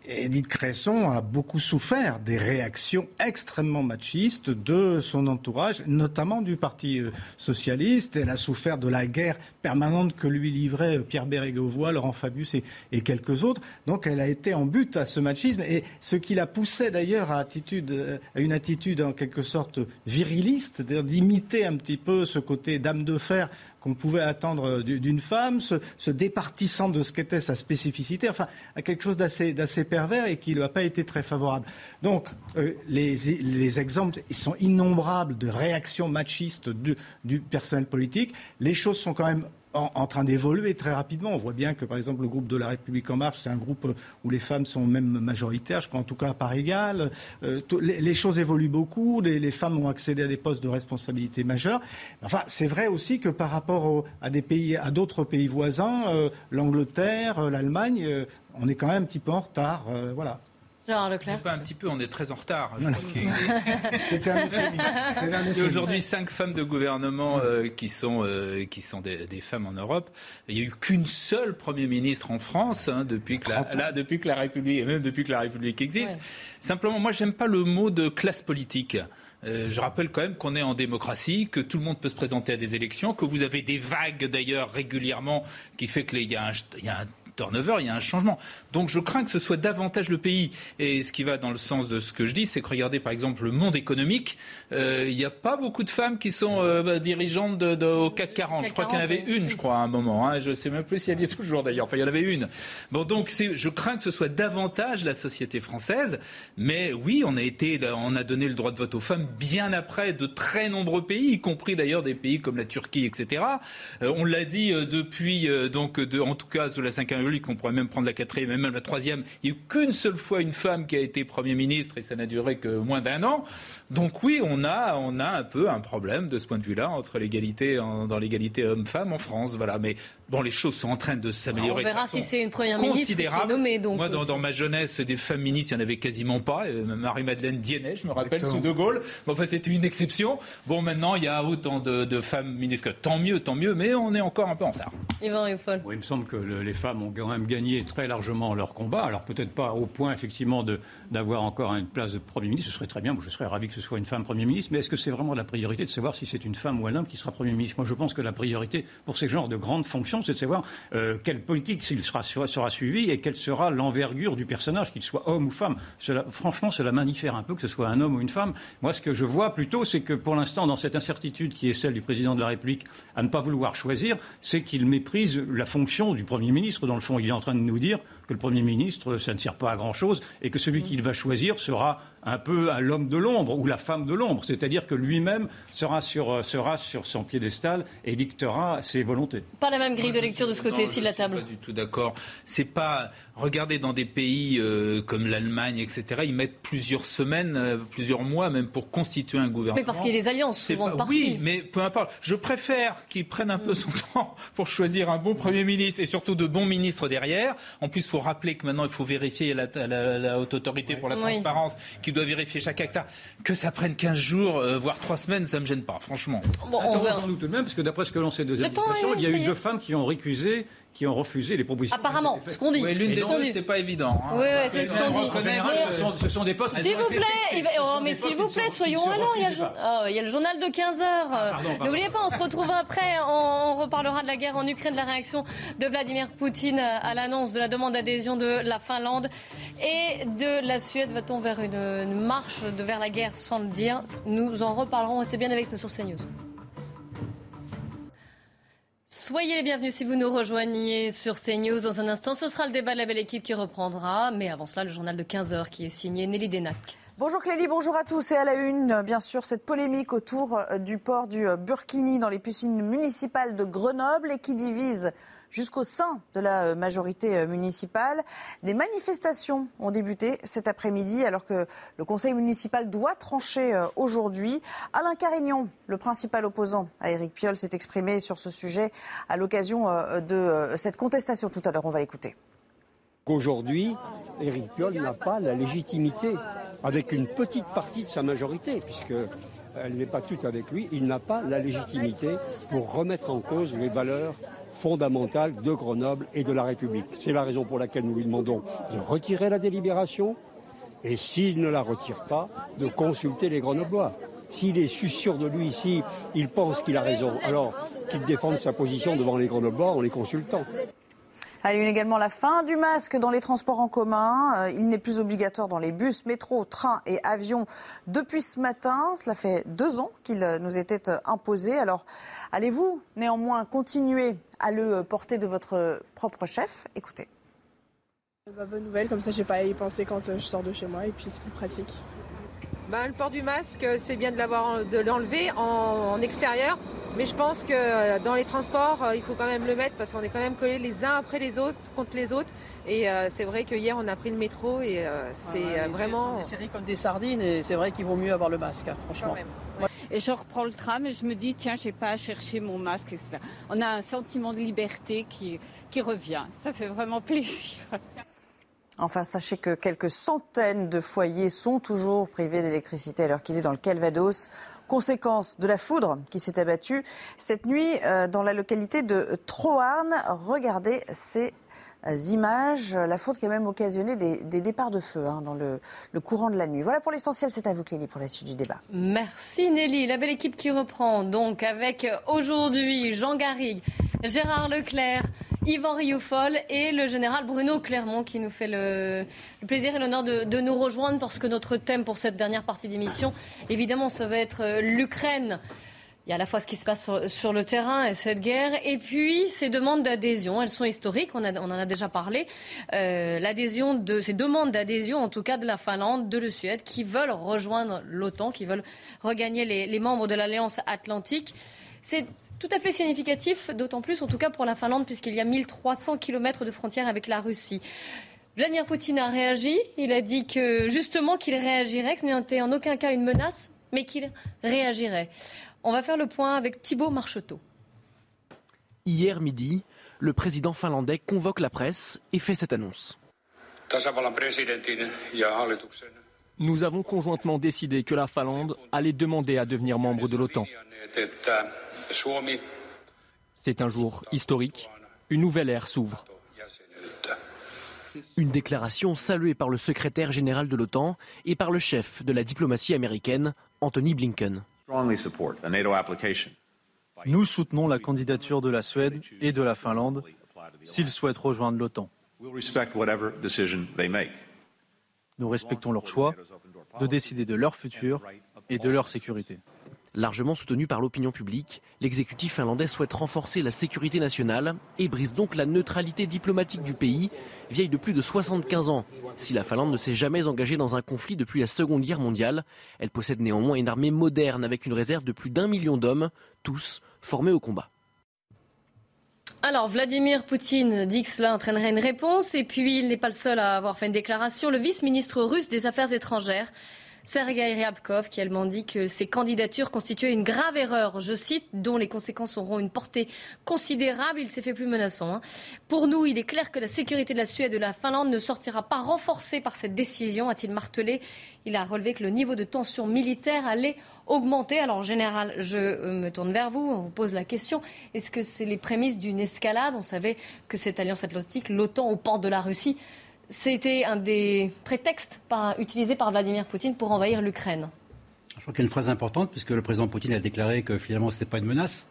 Edith Cresson a beaucoup souffert des réactions extrêmement machistes de son entourage, notamment du Parti euh, socialiste. Elle a souffert de la guerre permanente que lui livraient Pierre Bérégovoy, Laurent Fabius et, quelques autres. Donc elle a été en but à ce machisme. Et ce qui la poussait d'ailleurs à, euh, à une attitude en quelque sorte viriliste, c'est-à-dire d'imiter un petit peu ce côté dame de fer qu'on pouvait attendre d'une femme, se, départissant de ce qu'était sa spécificité, enfin, à quelque chose d'assez pervers et qui n'a pas été très favorable. Donc, euh, les, les, exemples sont innombrables de réactions machistes du personnel politique. Les choses sont quand même en, train d'évoluer très rapidement. On voit bien que, par exemple, le groupe de la République en marche, c'est un groupe où les femmes sont même majoritaires, je crois en tout cas à part égale. Euh, les, choses évoluent beaucoup, les, femmes ont accédé à des postes de responsabilité majeure. Enfin, c'est vrai aussi que par rapport à des pays, à d'autres pays voisins, euh, l'Angleterre, euh, l'Allemagne, on est quand même un petit peu en retard. voilà. Leclerc. Pas un petit peu, on est très en retard. C'était un Il y a aujourd'hui cinq femmes de gouvernement euh, qui sont, euh, qui sont des, femmes en Europe. Il n'y a eu qu'une seule Premier ministre en France hein, depuis, que la, là, depuis que la République, même depuis que la République existe. Simplement, moi, j'aime pas le mot de classe politique. Euh, je rappelle quand même qu'on est en démocratie, que tout le monde peut se présenter à des élections, que vous avez des vagues d'ailleurs régulièrement qui fait qu'il y, y, a un turnover, il y a un changement. Donc je crains que ce soit davantage le pays. Et ce qui va dans le sens de ce que je dis, c'est que regardez par exemple le monde économique, euh, il n'y a pas beaucoup de femmes qui sont euh, bah, dirigeantes de, au CAC 40. je crois qu'il y en avait une, je crois, à un moment. Hein. Je ne sais même plus si elle y est toujours d'ailleurs. Enfin, il y en avait une. Bon, donc je crains que ce soit davantage la société française. Mais oui, on a été, on a donné le droit de vote aux femmes bien après de très nombreux pays, y compris d'ailleurs des pays comme la Turquie, etc. Euh, on l'a dit depuis, donc, de, en tout cas sous la 5 qu'on pourrait même prendre la quatrième et même la troisième. Il n'y a eu qu'une seule fois une femme qui a été Premier ministre et ça n'a duré que moins d'un an. Donc oui, on a, on a un peu un problème de ce point de vue-là entre l'égalité dans l'égalité homme-femme en France. Voilà. Mais Bon, les choses sont en train de s'améliorer. On verra si c'est une première ministre qui est nommée. Donc Moi, dans, dans, ma jeunesse, des femmes ministres, il n'y en avait quasiment pas. Euh, Marie-Madeleine Diennet, je me rappelle, sous De Gaulle. Bon, enfin, c'était une exception. Bon, maintenant, il y a autant de, de, femmes ministres que tant mieux, tant mieux, mais on est encore un peu en retard. Yvan oui, il me semble que le, les femmes ont quand même gagné très largement leur combat. Alors peut-être pas au point, effectivement, d'avoir encore une place de Premier ministre. Ce serait très bien. Je serais ravi que ce soit une femme Premier ministre. Mais est-ce que c'est vraiment la priorité de savoir si c'est une femme ou un homme qui sera Premier ministre? Moi, je pense que la priorité pour ces genres de grandes fonctions, c'est de savoir euh, quelle politique sera, sera suivie et quelle sera l'envergure du personnage, qu'il soit homme ou femme. Franchement, cela m'indiffère un peu que ce soit un homme ou une femme. Moi, ce que je vois plutôt, c'est que pour l'instant, dans cette incertitude qui est celle du président de la République à ne pas vouloir choisir, c'est qu'il méprise la fonction du Premier ministre. Dans le fond, il est en train de nous dire que le Premier ministre, ça ne sert pas à grand-chose et que celui qu'il va choisir sera un peu à l'homme de l'ombre ou la femme de l'ombre, c'est-à-dire que lui-même sera sur, euh, sera sur son piédestal et dictera ses volontés. Pas la même grille de lecture de ce côté-ci de la table. Pas du tout d'accord. C'est pas regardez dans des pays euh, comme l'Allemagne, etc. Ils mettent plusieurs semaines, euh, plusieurs mois même pour constituer un gouvernement. Mais parce qu'il y a des alliances souvent pas, Oui, mais peu importe. Je préfère qu'ils prennent un peu son temps pour choisir un bon premier ministre et surtout de bons ministres derrière. En plus, il faut rappeler que maintenant il faut vérifier la, la, la haute autorité pour la transparence qui doit vérifier chaque acte. Que ça prenne 15 jours, euh, voire 3 semaines, ça ne me gêne pas, franchement. Bon, on verra. tout de même, parce que d'après ce que l'on sait de il y a eu deux femmes qui ont récusé qui ont refusé les propositions. Apparemment, ce qu'on dit. Oui, l'une des deux, c'est pas évident. Hein. Oui, oui c'est ce qu'on dit. ce, sont, des postes. S'il vous plaît, oh, mais s'il vous plaît, soyons allants. Il, oh, il y a le journal de 15 heures. Ah, N'oubliez pas, on se retrouve après. On, reparlera de la guerre en Ukraine, de la réaction de Vladimir Poutine à l'annonce de la demande d'adhésion de la Finlande et de la Suède. Va-t-on vers une, marche de vers la guerre sans le dire? Nous en reparlerons. C'est bien avec nous sur CNews. Soyez les bienvenus si vous nous rejoignez sur CNews. Dans un instant, ce sera le débat de la belle équipe qui reprendra. Mais avant cela, le journal de 15h qui est signé Nelly Denac. Bonjour Clélie, bonjour à tous. Et à la une, bien sûr, cette polémique autour du port du Burkini dans les piscines municipales de Grenoble et qui divise jusqu'au sein de la euh, majorité euh, municipale. Des manifestations ont débuté cet après-midi alors que le conseil municipal doit trancher euh, aujourd'hui. Alain Carignon, le principal opposant à Éric Piolle, s'est exprimé sur ce sujet à l'occasion de cette contestation. Tout à l'heure, on va l'écouter. Aujourd'hui, Éric Piolle n'a pas la légitimité avec une petite partie de sa majorité, puisque elle n'est pas toute avec lui, il n'a pas la légitimité pour remettre en cause les valeurs fondamentale de Grenoble et de la République. C'est la raison pour laquelle nous lui demandons de retirer la délibération et s'il ne la retire pas, de consulter les Grenoblois. S'il est sûr de lui, s'il il pense qu'il a raison, alors qu'il défende sa position devant les Grenoblois en les consultant. À une également la fin du masque dans les transports en commun. Euh, il n'est plus obligatoire dans les bus, métros, trains et avions depuis ce matin. Cela fait deux ans qu'il euh, nous était euh, imposé. Alors, allez-vous néanmoins continuer à le porter de votre propre chef? Écoutez. Bonne nouvelle, comme ça j'ai pas à y penser quand je sors de chez moi et puis c'est plus pratique. Bah, le port du masque, c'est bien de l'avoir, de l'enlever en extérieur mais je pense que euh, dans les transports, euh, il faut quand même le mettre parce qu'on est quand même collés les uns après les autres, contre les autres. Et euh, c'est vrai que hier, on a pris le métro et c'est vraiment. On est serrés comme des sardines et c'est vrai qu'il vaut mieux avoir le masque, hein, franchement. Et je reprends le tram et je me dis, tiens, je n'ai pas à chercher mon masque, etc. On a un sentiment de liberté qui, qui revient. Ça fait vraiment plaisir. Enfin, sachez que quelques centaines de foyers sont toujours privés d'électricité alors qu'il est dans le Calvados. Conséquence de la foudre qui s'est abattue cette nuit euh, dans la localité de Troarn. Regardez ces images. La foudre qui a même occasionné des, départs de feu hein, dans le, courant de la nuit. Voilà pour l'essentiel. C'est à vous, Clélie, pour la suite du débat. Merci, Nelly. La belle équipe qui reprend donc avec aujourd'hui Jean Garrigue, Gérard Leclerc. Yvan Rioufol et le général Bruno Clermont qui nous fait le, plaisir et l'honneur de, nous rejoindre parce que notre thème pour cette dernière partie d'émission, évidemment, ça va être euh, l'Ukraine. Il y a à la fois ce qui se passe sur, le terrain et cette guerre, et puis ces demandes d'adhésion. Elles sont historiques, on, en a déjà parlé. Euh, l'adhésion de ces demandes d'adhésion, en tout cas de la Finlande, de la Suède, qui veulent rejoindre l'OTAN, qui veulent regagner les, les membres de l'Alliance Atlantique. C'est tout à fait significatif, d'autant plus en tout cas pour la Finlande, puisqu'il y a 1300 km de frontière avec la Russie. Vladimir Poutine a réagi. Il a dit que justement qu'il réagirait, que ce n'était en aucun cas une menace, mais qu'il réagirait. On va faire le point avec Thibault Marcheteau. Hier midi, le président finlandais convoque la presse et fait cette annonce. Nous avons conjointement décidé que la Finlande allait demander à devenir membre de l'OTAN. C'est un jour historique. Une nouvelle ère s'ouvre. Une déclaration saluée par le secrétaire général de l'OTAN et par le chef de la diplomatie américaine, Anthony Blinken. Nous soutenons la candidature de la Suède et de la Finlande s'ils souhaitent rejoindre l'OTAN. Nous respectons leur choix de décider de leur futur et de leur sécurité. Largement soutenu par l'opinion publique, l'exécutif finlandais souhaite renforcer la sécurité nationale et brise donc la neutralité diplomatique du pays, vieille de plus de 75 ans. Si la Finlande ne s'est jamais engagée dans un conflit depuis la Seconde Guerre mondiale, elle possède néanmoins une armée moderne avec une réserve de plus d'un million d'hommes, tous formés au combat. Alors, Vladimir Poutine dit que cela entraînerait une réponse, et puis il n'est pas le seul à avoir fait une déclaration. Le vice-ministre russe des Affaires étrangères Sergei Ryabkov, qui elle dit que ces candidatures constituaient une grave erreur, je cite, dont les conséquences auront une portée considérable. Il s'est fait plus menaçant. Hein. Pour nous, il est clair que la sécurité de la Suède et de la Finlande ne sortira pas renforcée par cette décision, a-t-il martelé. Il a relevé que le niveau de tension militaire allait augmenter. Alors, général, je euh, me tourne vers vous, on vous pose la question est-ce que c'est les prémices d'une escalade? On savait que cette alliance atlantique, l'OTAN aux portes de la Russie, c'était un des prétextes utilisés par Vladimir Poutine pour envahir l'Ukraine. Je crois qu'il y a une phrase importante, puisque le président Poutine a déclaré que finalement ce n'était pas une menace.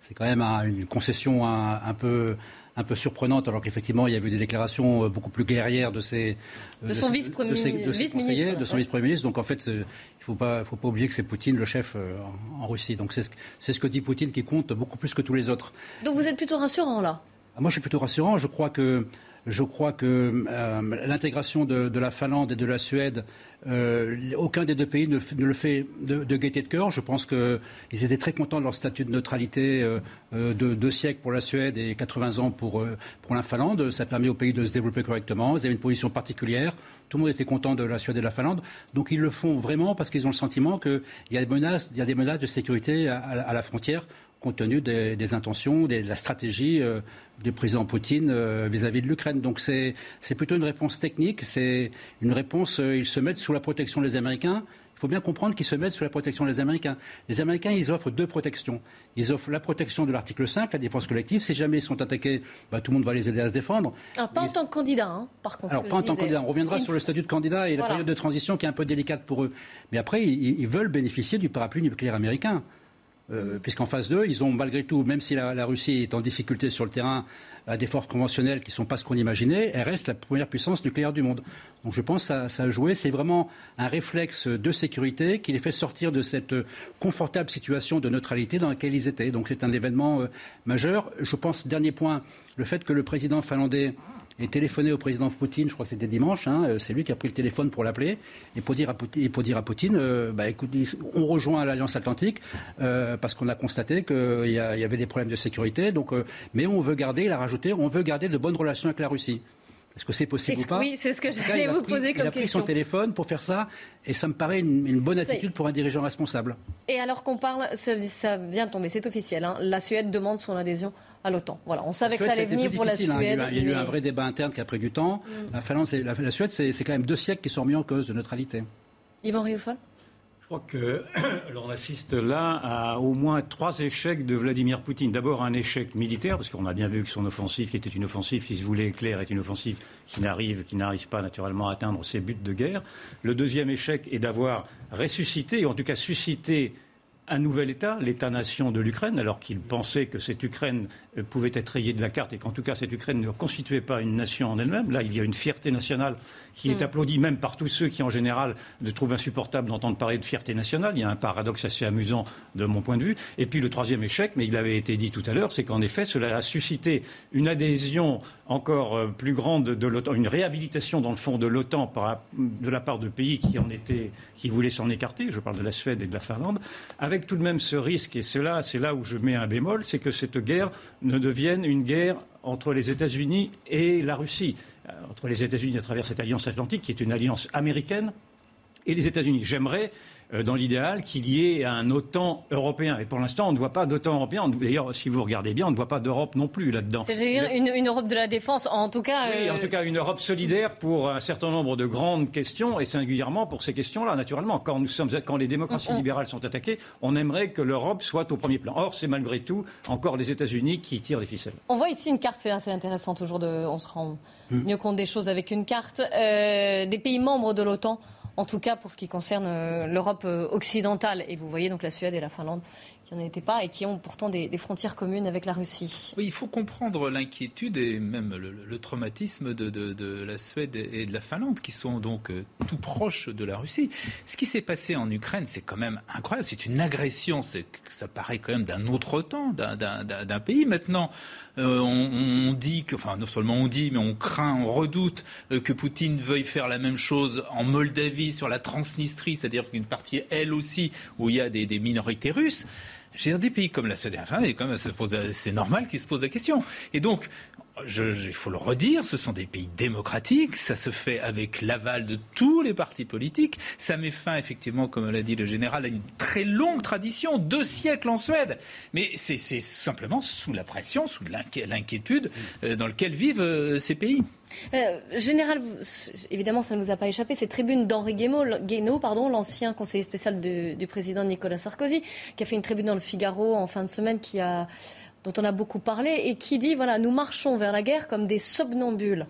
C'est quand même une concession un, peu, un peu surprenante, alors qu'effectivement, il y a eu des déclarations euh, beaucoup plus guerrières de ses, euh, de son vice-premier conseillers, de son vice-premier ministre. Donc en fait, il ne faut pas, faut pas oublier que c'est Poutine le chef euh, en, Russie. Donc c'est ce, ce, que dit Poutine qui compte beaucoup plus que tous les autres. Donc vous êtes plutôt rassurant là? Moi, je suis plutôt rassurant. Je crois que je crois que euh, l'intégration de, la Finlande et de la Suède, euh, aucun des deux pays ne, le fait de, gaieté de cœur. Je pense qu'ils étaient très contents de leur statut de neutralité euh, de deux siècles pour la Suède et 80 ans pour, la Finlande. Ça permet au pays de se développer correctement. Ils avaient une position particulière. Tout le monde était content de la Suède et de la Finlande. Donc ils le font vraiment parce qu'ils ont le sentiment qu'il y a des menaces de sécurité à la frontière compte tenu des, intentions, de la stratégie euh, du président Poutine euh, vis-à-vis de l'Ukraine. Donc c'est plutôt une réponse technique, c'est une réponse, euh, ils se mettent sous la protection des Américains. Il faut bien comprendre qu'ils se mettent sous la protection des Américains. Les Américains, ils offrent deux protections. Ils offrent la protection de l'article 5, la défense collective. Si jamais ils sont attaqués, bah, tout le monde va les aider à se défendre. Alors, pas en tant que candidat, hein, par contre. Alors, pas en tant que candidat. On reviendra sur le statut de candidat et la période de transition qui est un peu délicate pour eux. Mais après, ils veulent bénéficier du parapluie nucléaire américain. Euh, puisqu'en phase 2, ils ont malgré tout, même si la, Russie est en difficulté sur le terrain à des forces conventionnelles qui ne sont pas ce qu'on imaginait, elle reste la première puissance nucléaire du monde. Donc je pense que ça, a joué. C'est vraiment un réflexe de sécurité qui les fait sortir de cette confortable situation de neutralité dans laquelle ils étaient. Donc c'est un événement euh, majeur. Je pense, dernier point, le fait que le président finlandais et téléphoné au président Poutine, je crois que c'était dimanche, hein, euh, c'est lui qui a pris le téléphone pour l'appeler, et pour dire à Poutine, et pour dire à Poutine euh, bah, écoute, on rejoint l'Alliance Atlantique, euh, parce qu'on a constaté qu'il y, y, avait des problèmes de sécurité, donc, mais on veut garder, il a rajouté, on veut garder de bonnes relations avec la Russie. Est-ce que c'est possible ou pas Oui, c'est ce que j'allais vous poser comme question. Il a pris son téléphone pour faire ça, et ça me paraît une, bonne attitude pour un dirigeant responsable. Et alors qu'on parle, ça, vient de tomber, c'est officiel, hein, la Suède demande son adhésion à l'OTAN. Voilà, on savait que ça allait venir pour la Suède. Hein. Il y a, eu, un vrai débat interne qui a pris du temps. Mm. La, Finlande, la, la, Suède, c'est quand même deux siècles qui sont remis en cause de neutralité. Yvan Rioufol je crois que l'on assiste là à au moins trois échecs de Vladimir Poutine. D'abord un échec militaire, parce qu'on a bien vu que son offensive, qui était une offensive qui se voulait claire, est une offensive qui n'arrive, qui n'arrive pas naturellement à atteindre ses buts de guerre. Le deuxième échec est d'avoir ressuscité, ou en tout cas suscité un nouvel État, l'État-nation de l'Ukraine, alors qu'il pensait que cette Ukraine pouvait être rayée de la carte et qu'en tout cas cette Ukraine ne constituait pas une nation en elle-même. Là, il y a une fierté nationale qui est hmm. applaudie même par tous ceux qui, en général, ne trouvent insupportable d'entendre parler de fierté nationale. Il y a un paradoxe assez amusant de mon point de vue. Et puis le troisième échec, mais il avait été dit tout à l'heure, c'est qu'en effet, cela a suscité une adhésion encore euh, plus grande de l'OTAN, une réhabilitation dans le fond de l'OTAN de la part de pays qui en étaient, qui voulaient s'en écarter. Je parle de la Suède et de la Finlande, avec tout de même ce risque, et c'est là, c'est là où je mets un bémol, c'est que cette guerre ne devienne une guerre entre les États-Unis et la Russie, euh, entre les États-Unis à travers cette alliance atlantique qui est une alliance américaine et les États-Unis. J'aimerais dans l'idéal, qu'il y ait un OTAN européen. Et pour l'instant, on ne voit pas d'OTAN européen. D'ailleurs, si vous regardez bien, on ne voit pas d'Europe non plus là-dedans. C'est-à-dire une, une, Europe de la défense, en tout cas. Oui, euh... en tout cas, une Europe solidaire pour un certain nombre de grandes questions, et singulièrement pour ces questions-là, naturellement. Quand, nous sommes, quand les démocraties on, on... libérales sont attaquées, on aimerait que l'Europe soit au premier plan. Or, c'est malgré tout encore les États-Unis qui tirent les ficelles. On voit ici une carte, c'est assez intéressant toujours, de, on se rend mmh. mieux compte des choses avec une carte. Euh, des pays membres de l'OTAN en tout cas pour ce qui concerne euh, l'Europe euh, occidentale. Et vous voyez donc la Suède et la Finlande qui n'en étaient pas et qui ont pourtant des, frontières communes avec la Russie. Oui, il faut comprendre l'inquiétude et même le, traumatisme de, la Suède et de la Finlande, qui sont donc euh, tout proches de la Russie. Ce qui s'est passé en Ukraine, c'est quand même incroyable. C'est une agression. Ça paraît quand même d'un autre temps, d'un pays. Maintenant, euh, on, dit que, enfin, non seulement on dit, mais on craint, on redoute euh, que Poutine veuille faire la même chose en Moldavie, sur la Transnistrie, c'est-à-dire qu'une partie, elle aussi, où il y a des minorités russes. J'ai des pays comme la Suède et la Finlande, c'est normal qu'ils se posent la question. Et donc, il faut le redire, ce sont des pays démocratiques, ça se fait avec l'aval de tous les partis politiques, ça met fin effectivement, comme l'a dit le général, à une très longue tradition, deux siècles en Suède. Mais c'est simplement sous la pression, sous l'inquiétude euh, dans laquelle vivent euh, ces pays. Euh, général, évidemment, ça ne vous a pas échappé, cette tribune d'Henri Guénaud, pardon, l'ancien conseiller spécial de, du président Nicolas Sarkozy, qui a fait une tribune dans le Figaro en fin de semaine, qui a, dont on a beaucoup parlé, et qui dit voilà, nous marchons vers la guerre comme des somnambules.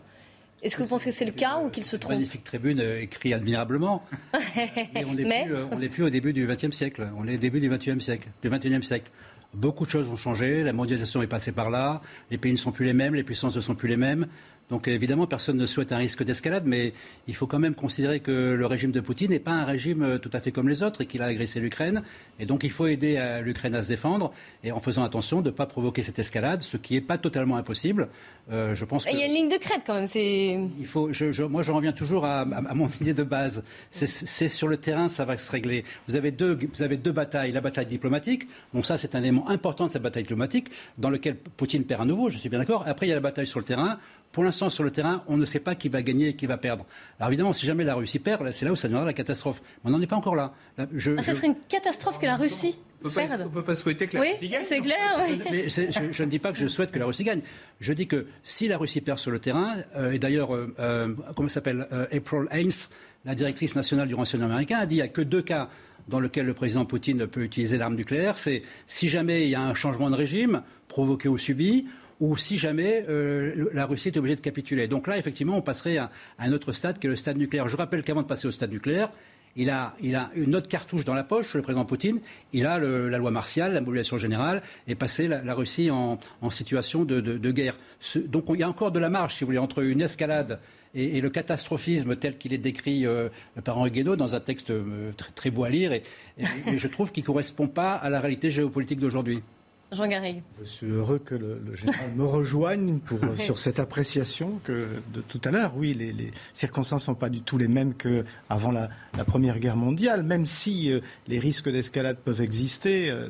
Est-ce que vous pensez que c'est le cas ou qu'il se trompe? Magnifique tribune euh, écrit admirablement. Mais on n'est Mais... plus, euh, plus, au début du XXe siècle. On est au début du XXIe siècle, du XXIe siècle. Beaucoup de choses ont changé. La mondialisation est passée par là. Les pays ne sont plus les mêmes. Les puissances ne sont plus les mêmes. Donc évidemment, personne ne souhaite un risque d'escalade, mais il faut quand même considérer que le régime de Poutine n'est pas un régime tout à fait comme les autres et qu'il a agressé l'Ukraine. Et donc il faut aider l'Ukraine à se défendre et en faisant attention de ne pas provoquer cette escalade, ce qui n'est pas totalement impossible. Euh, je pense Il y a une ligne de crête quand même. Il faut, je, je, moi, je reviens toujours à, à, à, mon idée de base. C'est sur le terrain, ça va se régler. Vous avez, deux, vous avez deux batailles. La bataille diplomatique, bon ça c'est un élément important de cette bataille diplomatique, dans lequel Poutine perd à nouveau, je suis bien d'accord. Après il y a la bataille sur le terrain. Pour l'instant, sur le terrain, on ne sait pas qui va gagner et qui va perdre. Alors évidemment, si jamais la Russie perd, c'est là où ça deviendra la catastrophe. Mais on n'en est pas encore là. là je, ah, ça je... serait une catastrophe que la Russie on ne peut pas souhaiter que la oui, Russie gagne. c'est clair. Oui. Mais je, je, ne dis pas que je souhaite que la Russie gagne. Je dis que si la Russie perd sur le terrain, euh, et d'ailleurs, euh, euh, comment s'appelle euh, April Haines, la directrice nationale du renseignement américain, a dit qu'il n'y a que deux cas dans lesquels le président Poutine peut utiliser l'arme nucléaire. C'est si jamais il y a un changement de régime, provoqué ou subi, ou si jamais euh, la Russie est obligée de capituler. Donc là, effectivement, on passerait à, un autre stade qui est le stade nucléaire. Je rappelle qu'avant de passer au stade nucléaire, il a, une autre cartouche dans la poche, le président Poutine. Il a la loi martiale, la mobilisation générale, et passer la, Russie en, situation de, guerre. Donc il y a encore de la marge, si vous voulez, entre une escalade et, le catastrophisme tel qu'il est décrit euh, par Henri Guénaud dans un texte euh, très, beau à lire, et, et je trouve qu'il ne correspond pas à la réalité géopolitique d'aujourd'hui. Jean Garrigue. Je suis heureux que le, le général me rejoigne pour, sur cette appréciation que de tout à l'heure. Oui, les, les circonstances ne sont pas du tout les mêmes qu'avant la, la Première Guerre mondiale, même si euh, les risques d'escalade peuvent exister. Euh,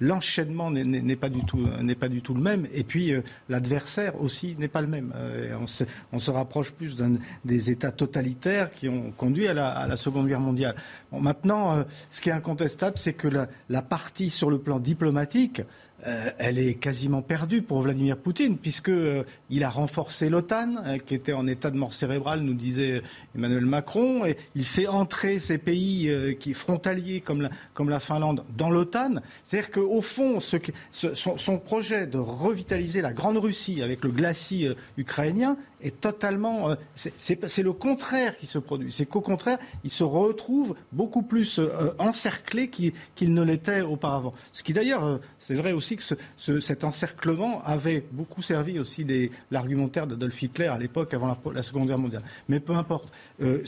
L'enchaînement le, n'est pas, du tout, n'est pas du tout le même. Et puis, euh, l'adversaire aussi n'est pas le même. Euh, on, se, on, se, rapproche plus des États totalitaires qui ont conduit à la, à la Seconde Guerre mondiale. Bon, maintenant, euh, ce qui est incontestable, c'est que la, la partie sur le plan diplomatique, euh, elle est quasiment perdue pour Vladimir Poutine, puisqu'il euh, a renforcé l'OTAN, euh, qui était en état de mort cérébrale, nous disait Emmanuel Macron, et il fait entrer ces pays euh, qui frontaliers comme la, comme la Finlande dans l'OTAN. C'est-à-dire qu'au fond, ce, ce, son, son, projet de revitaliser la Grande Russie avec le glacis ukrainien est totalement. c'est le contraire qui se produit. C'est qu'au contraire, il se retrouve beaucoup plus encerclé qu'il qu ne l'était auparavant. Ce qui d'ailleurs, c'est vrai aussi que ce, ce, cet encerclement avait beaucoup servi aussi l'argumentaire d'Adolf Hitler à l'époque, avant la, Seconde Guerre mondiale. Mais peu importe. Euh,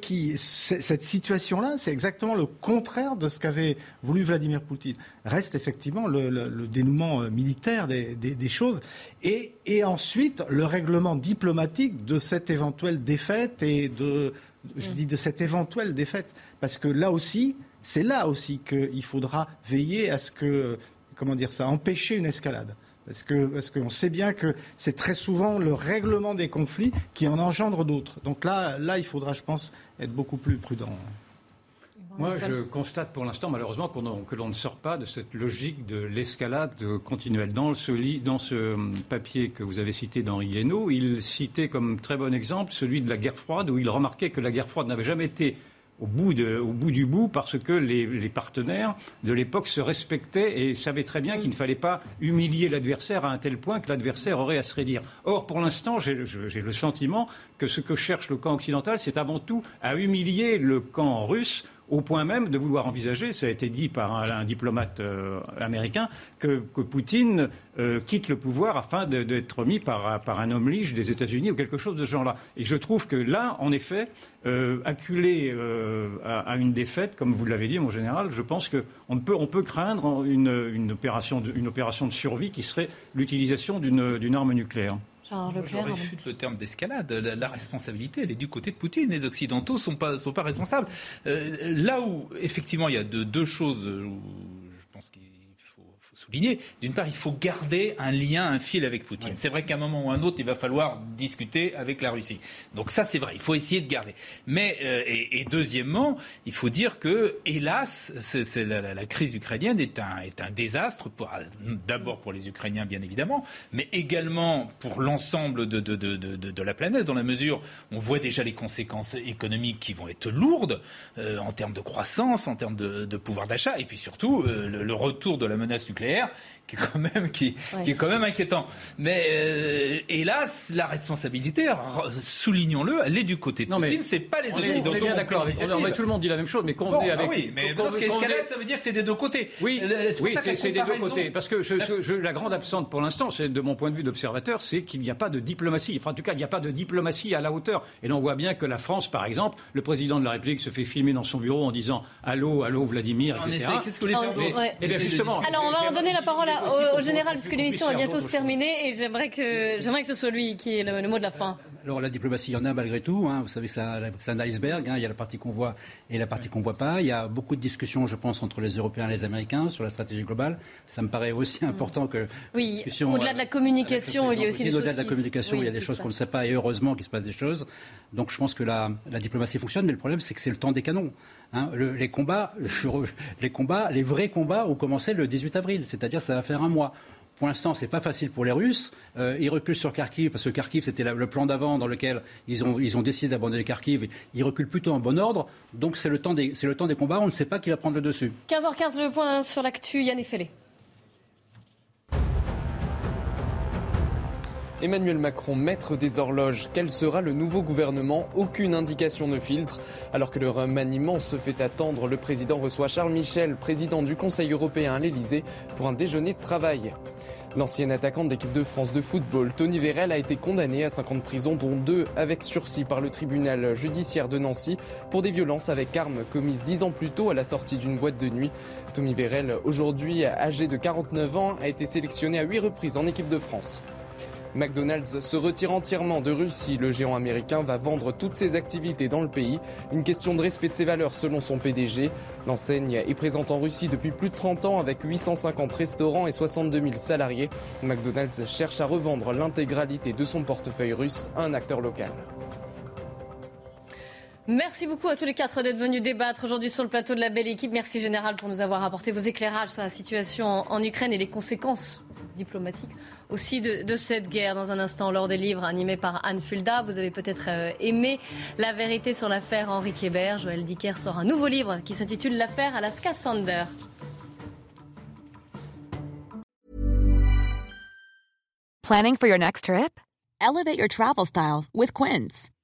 qui, cette situation-là, c'est exactement le contraire de ce qu'avait voulu Vladimir Poutine. Reste effectivement le, dénouement militaire des, choses et, ensuite le règlement diplomatique de cette éventuelle défaite et de, je dis de cette éventuelle défaite. Parce que là aussi, c'est là aussi qu'il faudra veiller à ce que comment dire ça, empêcher une escalade. Parce que parce qu'on sait bien que c'est très souvent le règlement des conflits qui en engendre d'autres. Donc là, là, il faudra, je pense, être beaucoup plus prudent. Moi, je constate pour l'instant, malheureusement, que l'on ne sort pas de cette logique de l'escalade continuelle. Dans ce, dans ce hum, papier que vous avez cité d'Henri Guénaud, il citait comme très bon exemple celui de la guerre froide, où il remarquait que la guerre froide n'avait jamais été au bout, du bout parce que les, partenaires de l'époque se respectaient et savaient très bien qu'il ne fallait pas humilier l'adversaire à un tel point que l'adversaire aurait à se rédire. Or, pour l'instant, j'ai le sentiment que ce que cherche le camp occidental, c'est avant tout à humilier le camp russe au point même de vouloir envisager, ça a été dit par un, diplomate euh, américain, que, Poutine euh, quitte le pouvoir afin d'être mis par, un homme lige des États-Unis ou quelque chose de ce genre-là. Et je trouve que là, en effet, euh, acculé à, une défaite, comme vous l'avez dit, mon général, je pense qu'on peut, on peut craindre une, opération de, une opération de survie qui serait l'utilisation d'une arme nucléaire. Je réfute le terme d'escalade. La, responsabilité, elle est du côté de Poutine. Les Occidentaux ne sont pas, sont pas responsables. Euh, là où, effectivement, il y a deux choses où je pense qu'il D'une part, il faut garder un lien, un fil avec Poutine. C'est vrai qu'à un moment ou un autre, il va falloir discuter avec la Russie. Donc ça, c'est vrai. Il faut essayer de garder. Mais euh, et, deuxièmement, il faut dire que, hélas, c'est, la, crise ukrainienne est un, est un désastre. d'abord pour les Ukrainiens, bien évidemment, mais également pour l'ensemble de, de, de, de, la planète, dans la mesure où on voit déjà les conséquences économiques qui vont être lourdes euh, en termes de croissance, en termes de, pouvoir d'achat, et puis surtout euh, le retour de la menace nucléaire d'ailleurs, qui est quand même, qui, qui est quand même inquiétant. Mais euh, hélas, la responsabilité, soulignons-le, elle est du côté de Poutine, c'est pas les Occidentaux. On est bien d'accord avec tout le monde dit la même chose, mais convenez bah avec. oui, mais parce qu'escalade, ça veut dire que c'est des deux côtés. Oui, oui c'est des deux côtés. Parce que je, la grande absente pour l'instant, c'est de mon point de vue d'observateur, c'est qu'il n'y a pas de diplomatie. Enfin, en tout cas, il n'y a pas de diplomatie à la hauteur. Et l'on voit bien que la France, par exemple, le président de la République se fait filmer dans son bureau en disant Allô, allô, Vladimir, etc. Qu'est-ce que vous voulez faire Eh bien, justement. Alors, on va donner la parole au, général, puisque l'émission va bientôt se terminer, et j'aimerais que, j'aimerais que ce soit lui qui ait le, mot de la fin. Alors la diplomatie, il y en a malgré tout. Hein. Vous savez, c'est un, iceberg. Hein. Il y a la partie qu'on voit et la partie qu'on ne voit pas. Il y a beaucoup de discussions, je pense, entre les Européens et les Américains sur la stratégie globale. Ça me paraît aussi mm. important que. Oui, au-delà de la communication, il y a aussi des choses. Au-delà de la communication, il y a des choses qu'on ne sait pas et heureusement qu'il se passe des choses. Donc je pense que la, la diplomatie fonctionne, mais le problème, c'est que c'est le temps des canons. Hein. les combats, les combats, les vrais combats ont commencé le 18 avril, c'est-à-dire ça va faire un mois. Pour l'instant, ce n'est pas facile pour les Russes. Euh, ils reculent sur Kharkiv parce que Kharkiv, c'était le plan d'avant dans lequel ils ont, ils ont décidé d'abandonner Kharkiv. Ils reculent plutôt en bon ordre. Donc c'est le, temps des, le temps des combats. On ne sait pas qui va prendre le dessus. 15h15, le point sur l'actu. Yann Effelé. Emmanuel Macron, maître des horloges, quel sera le nouveau gouvernement? Aucune indication ne filtre. Alors que le remaniement se fait attendre, le président reçoit Charles Michel, président du Conseil européen à l'Elysée, pour un déjeuner de travail. L'ancien attaquant de l'équipe de France de football, Tony Vérel, a été condamné à 50 ans de prison, dont deux avec sursis par le tribunal judiciaire de Nancy pour des violences avec armes commises dix ans plus tôt à la sortie d'une boîte de nuit. Tony Vérel, aujourd'hui âgé de 49 ans, a été sélectionné à huit reprises en équipe de France. McDonald's se retire entièrement de Russie. Le géant américain va vendre toutes ses activités dans le pays. Une question de respect de ses valeurs selon son PDG. L'enseigne est présente en Russie depuis plus de 30 ans avec 850 restaurants et 62 000 salariés. McDonald's cherche à revendre l'intégralité de son portefeuille russe à un acteur local. Merci beaucoup à tous les quatre d'être venus débattre aujourd'hui sur le plateau de la belle équipe. Merci Général pour nous avoir apporté vos éclairages sur la situation en Ukraine et les conséquences diplomatiques aussi de, cette guerre. Dans un instant, lors des livres animés par Anne Fulda, vous avez peut-être euh, aimé La vérité sur l'affaire Henri Kébert. Joël Dicker sort un nouveau livre qui s'intitule L'affaire Alaska Sander. Planning for your next trip? Elevate your travel style with Quince.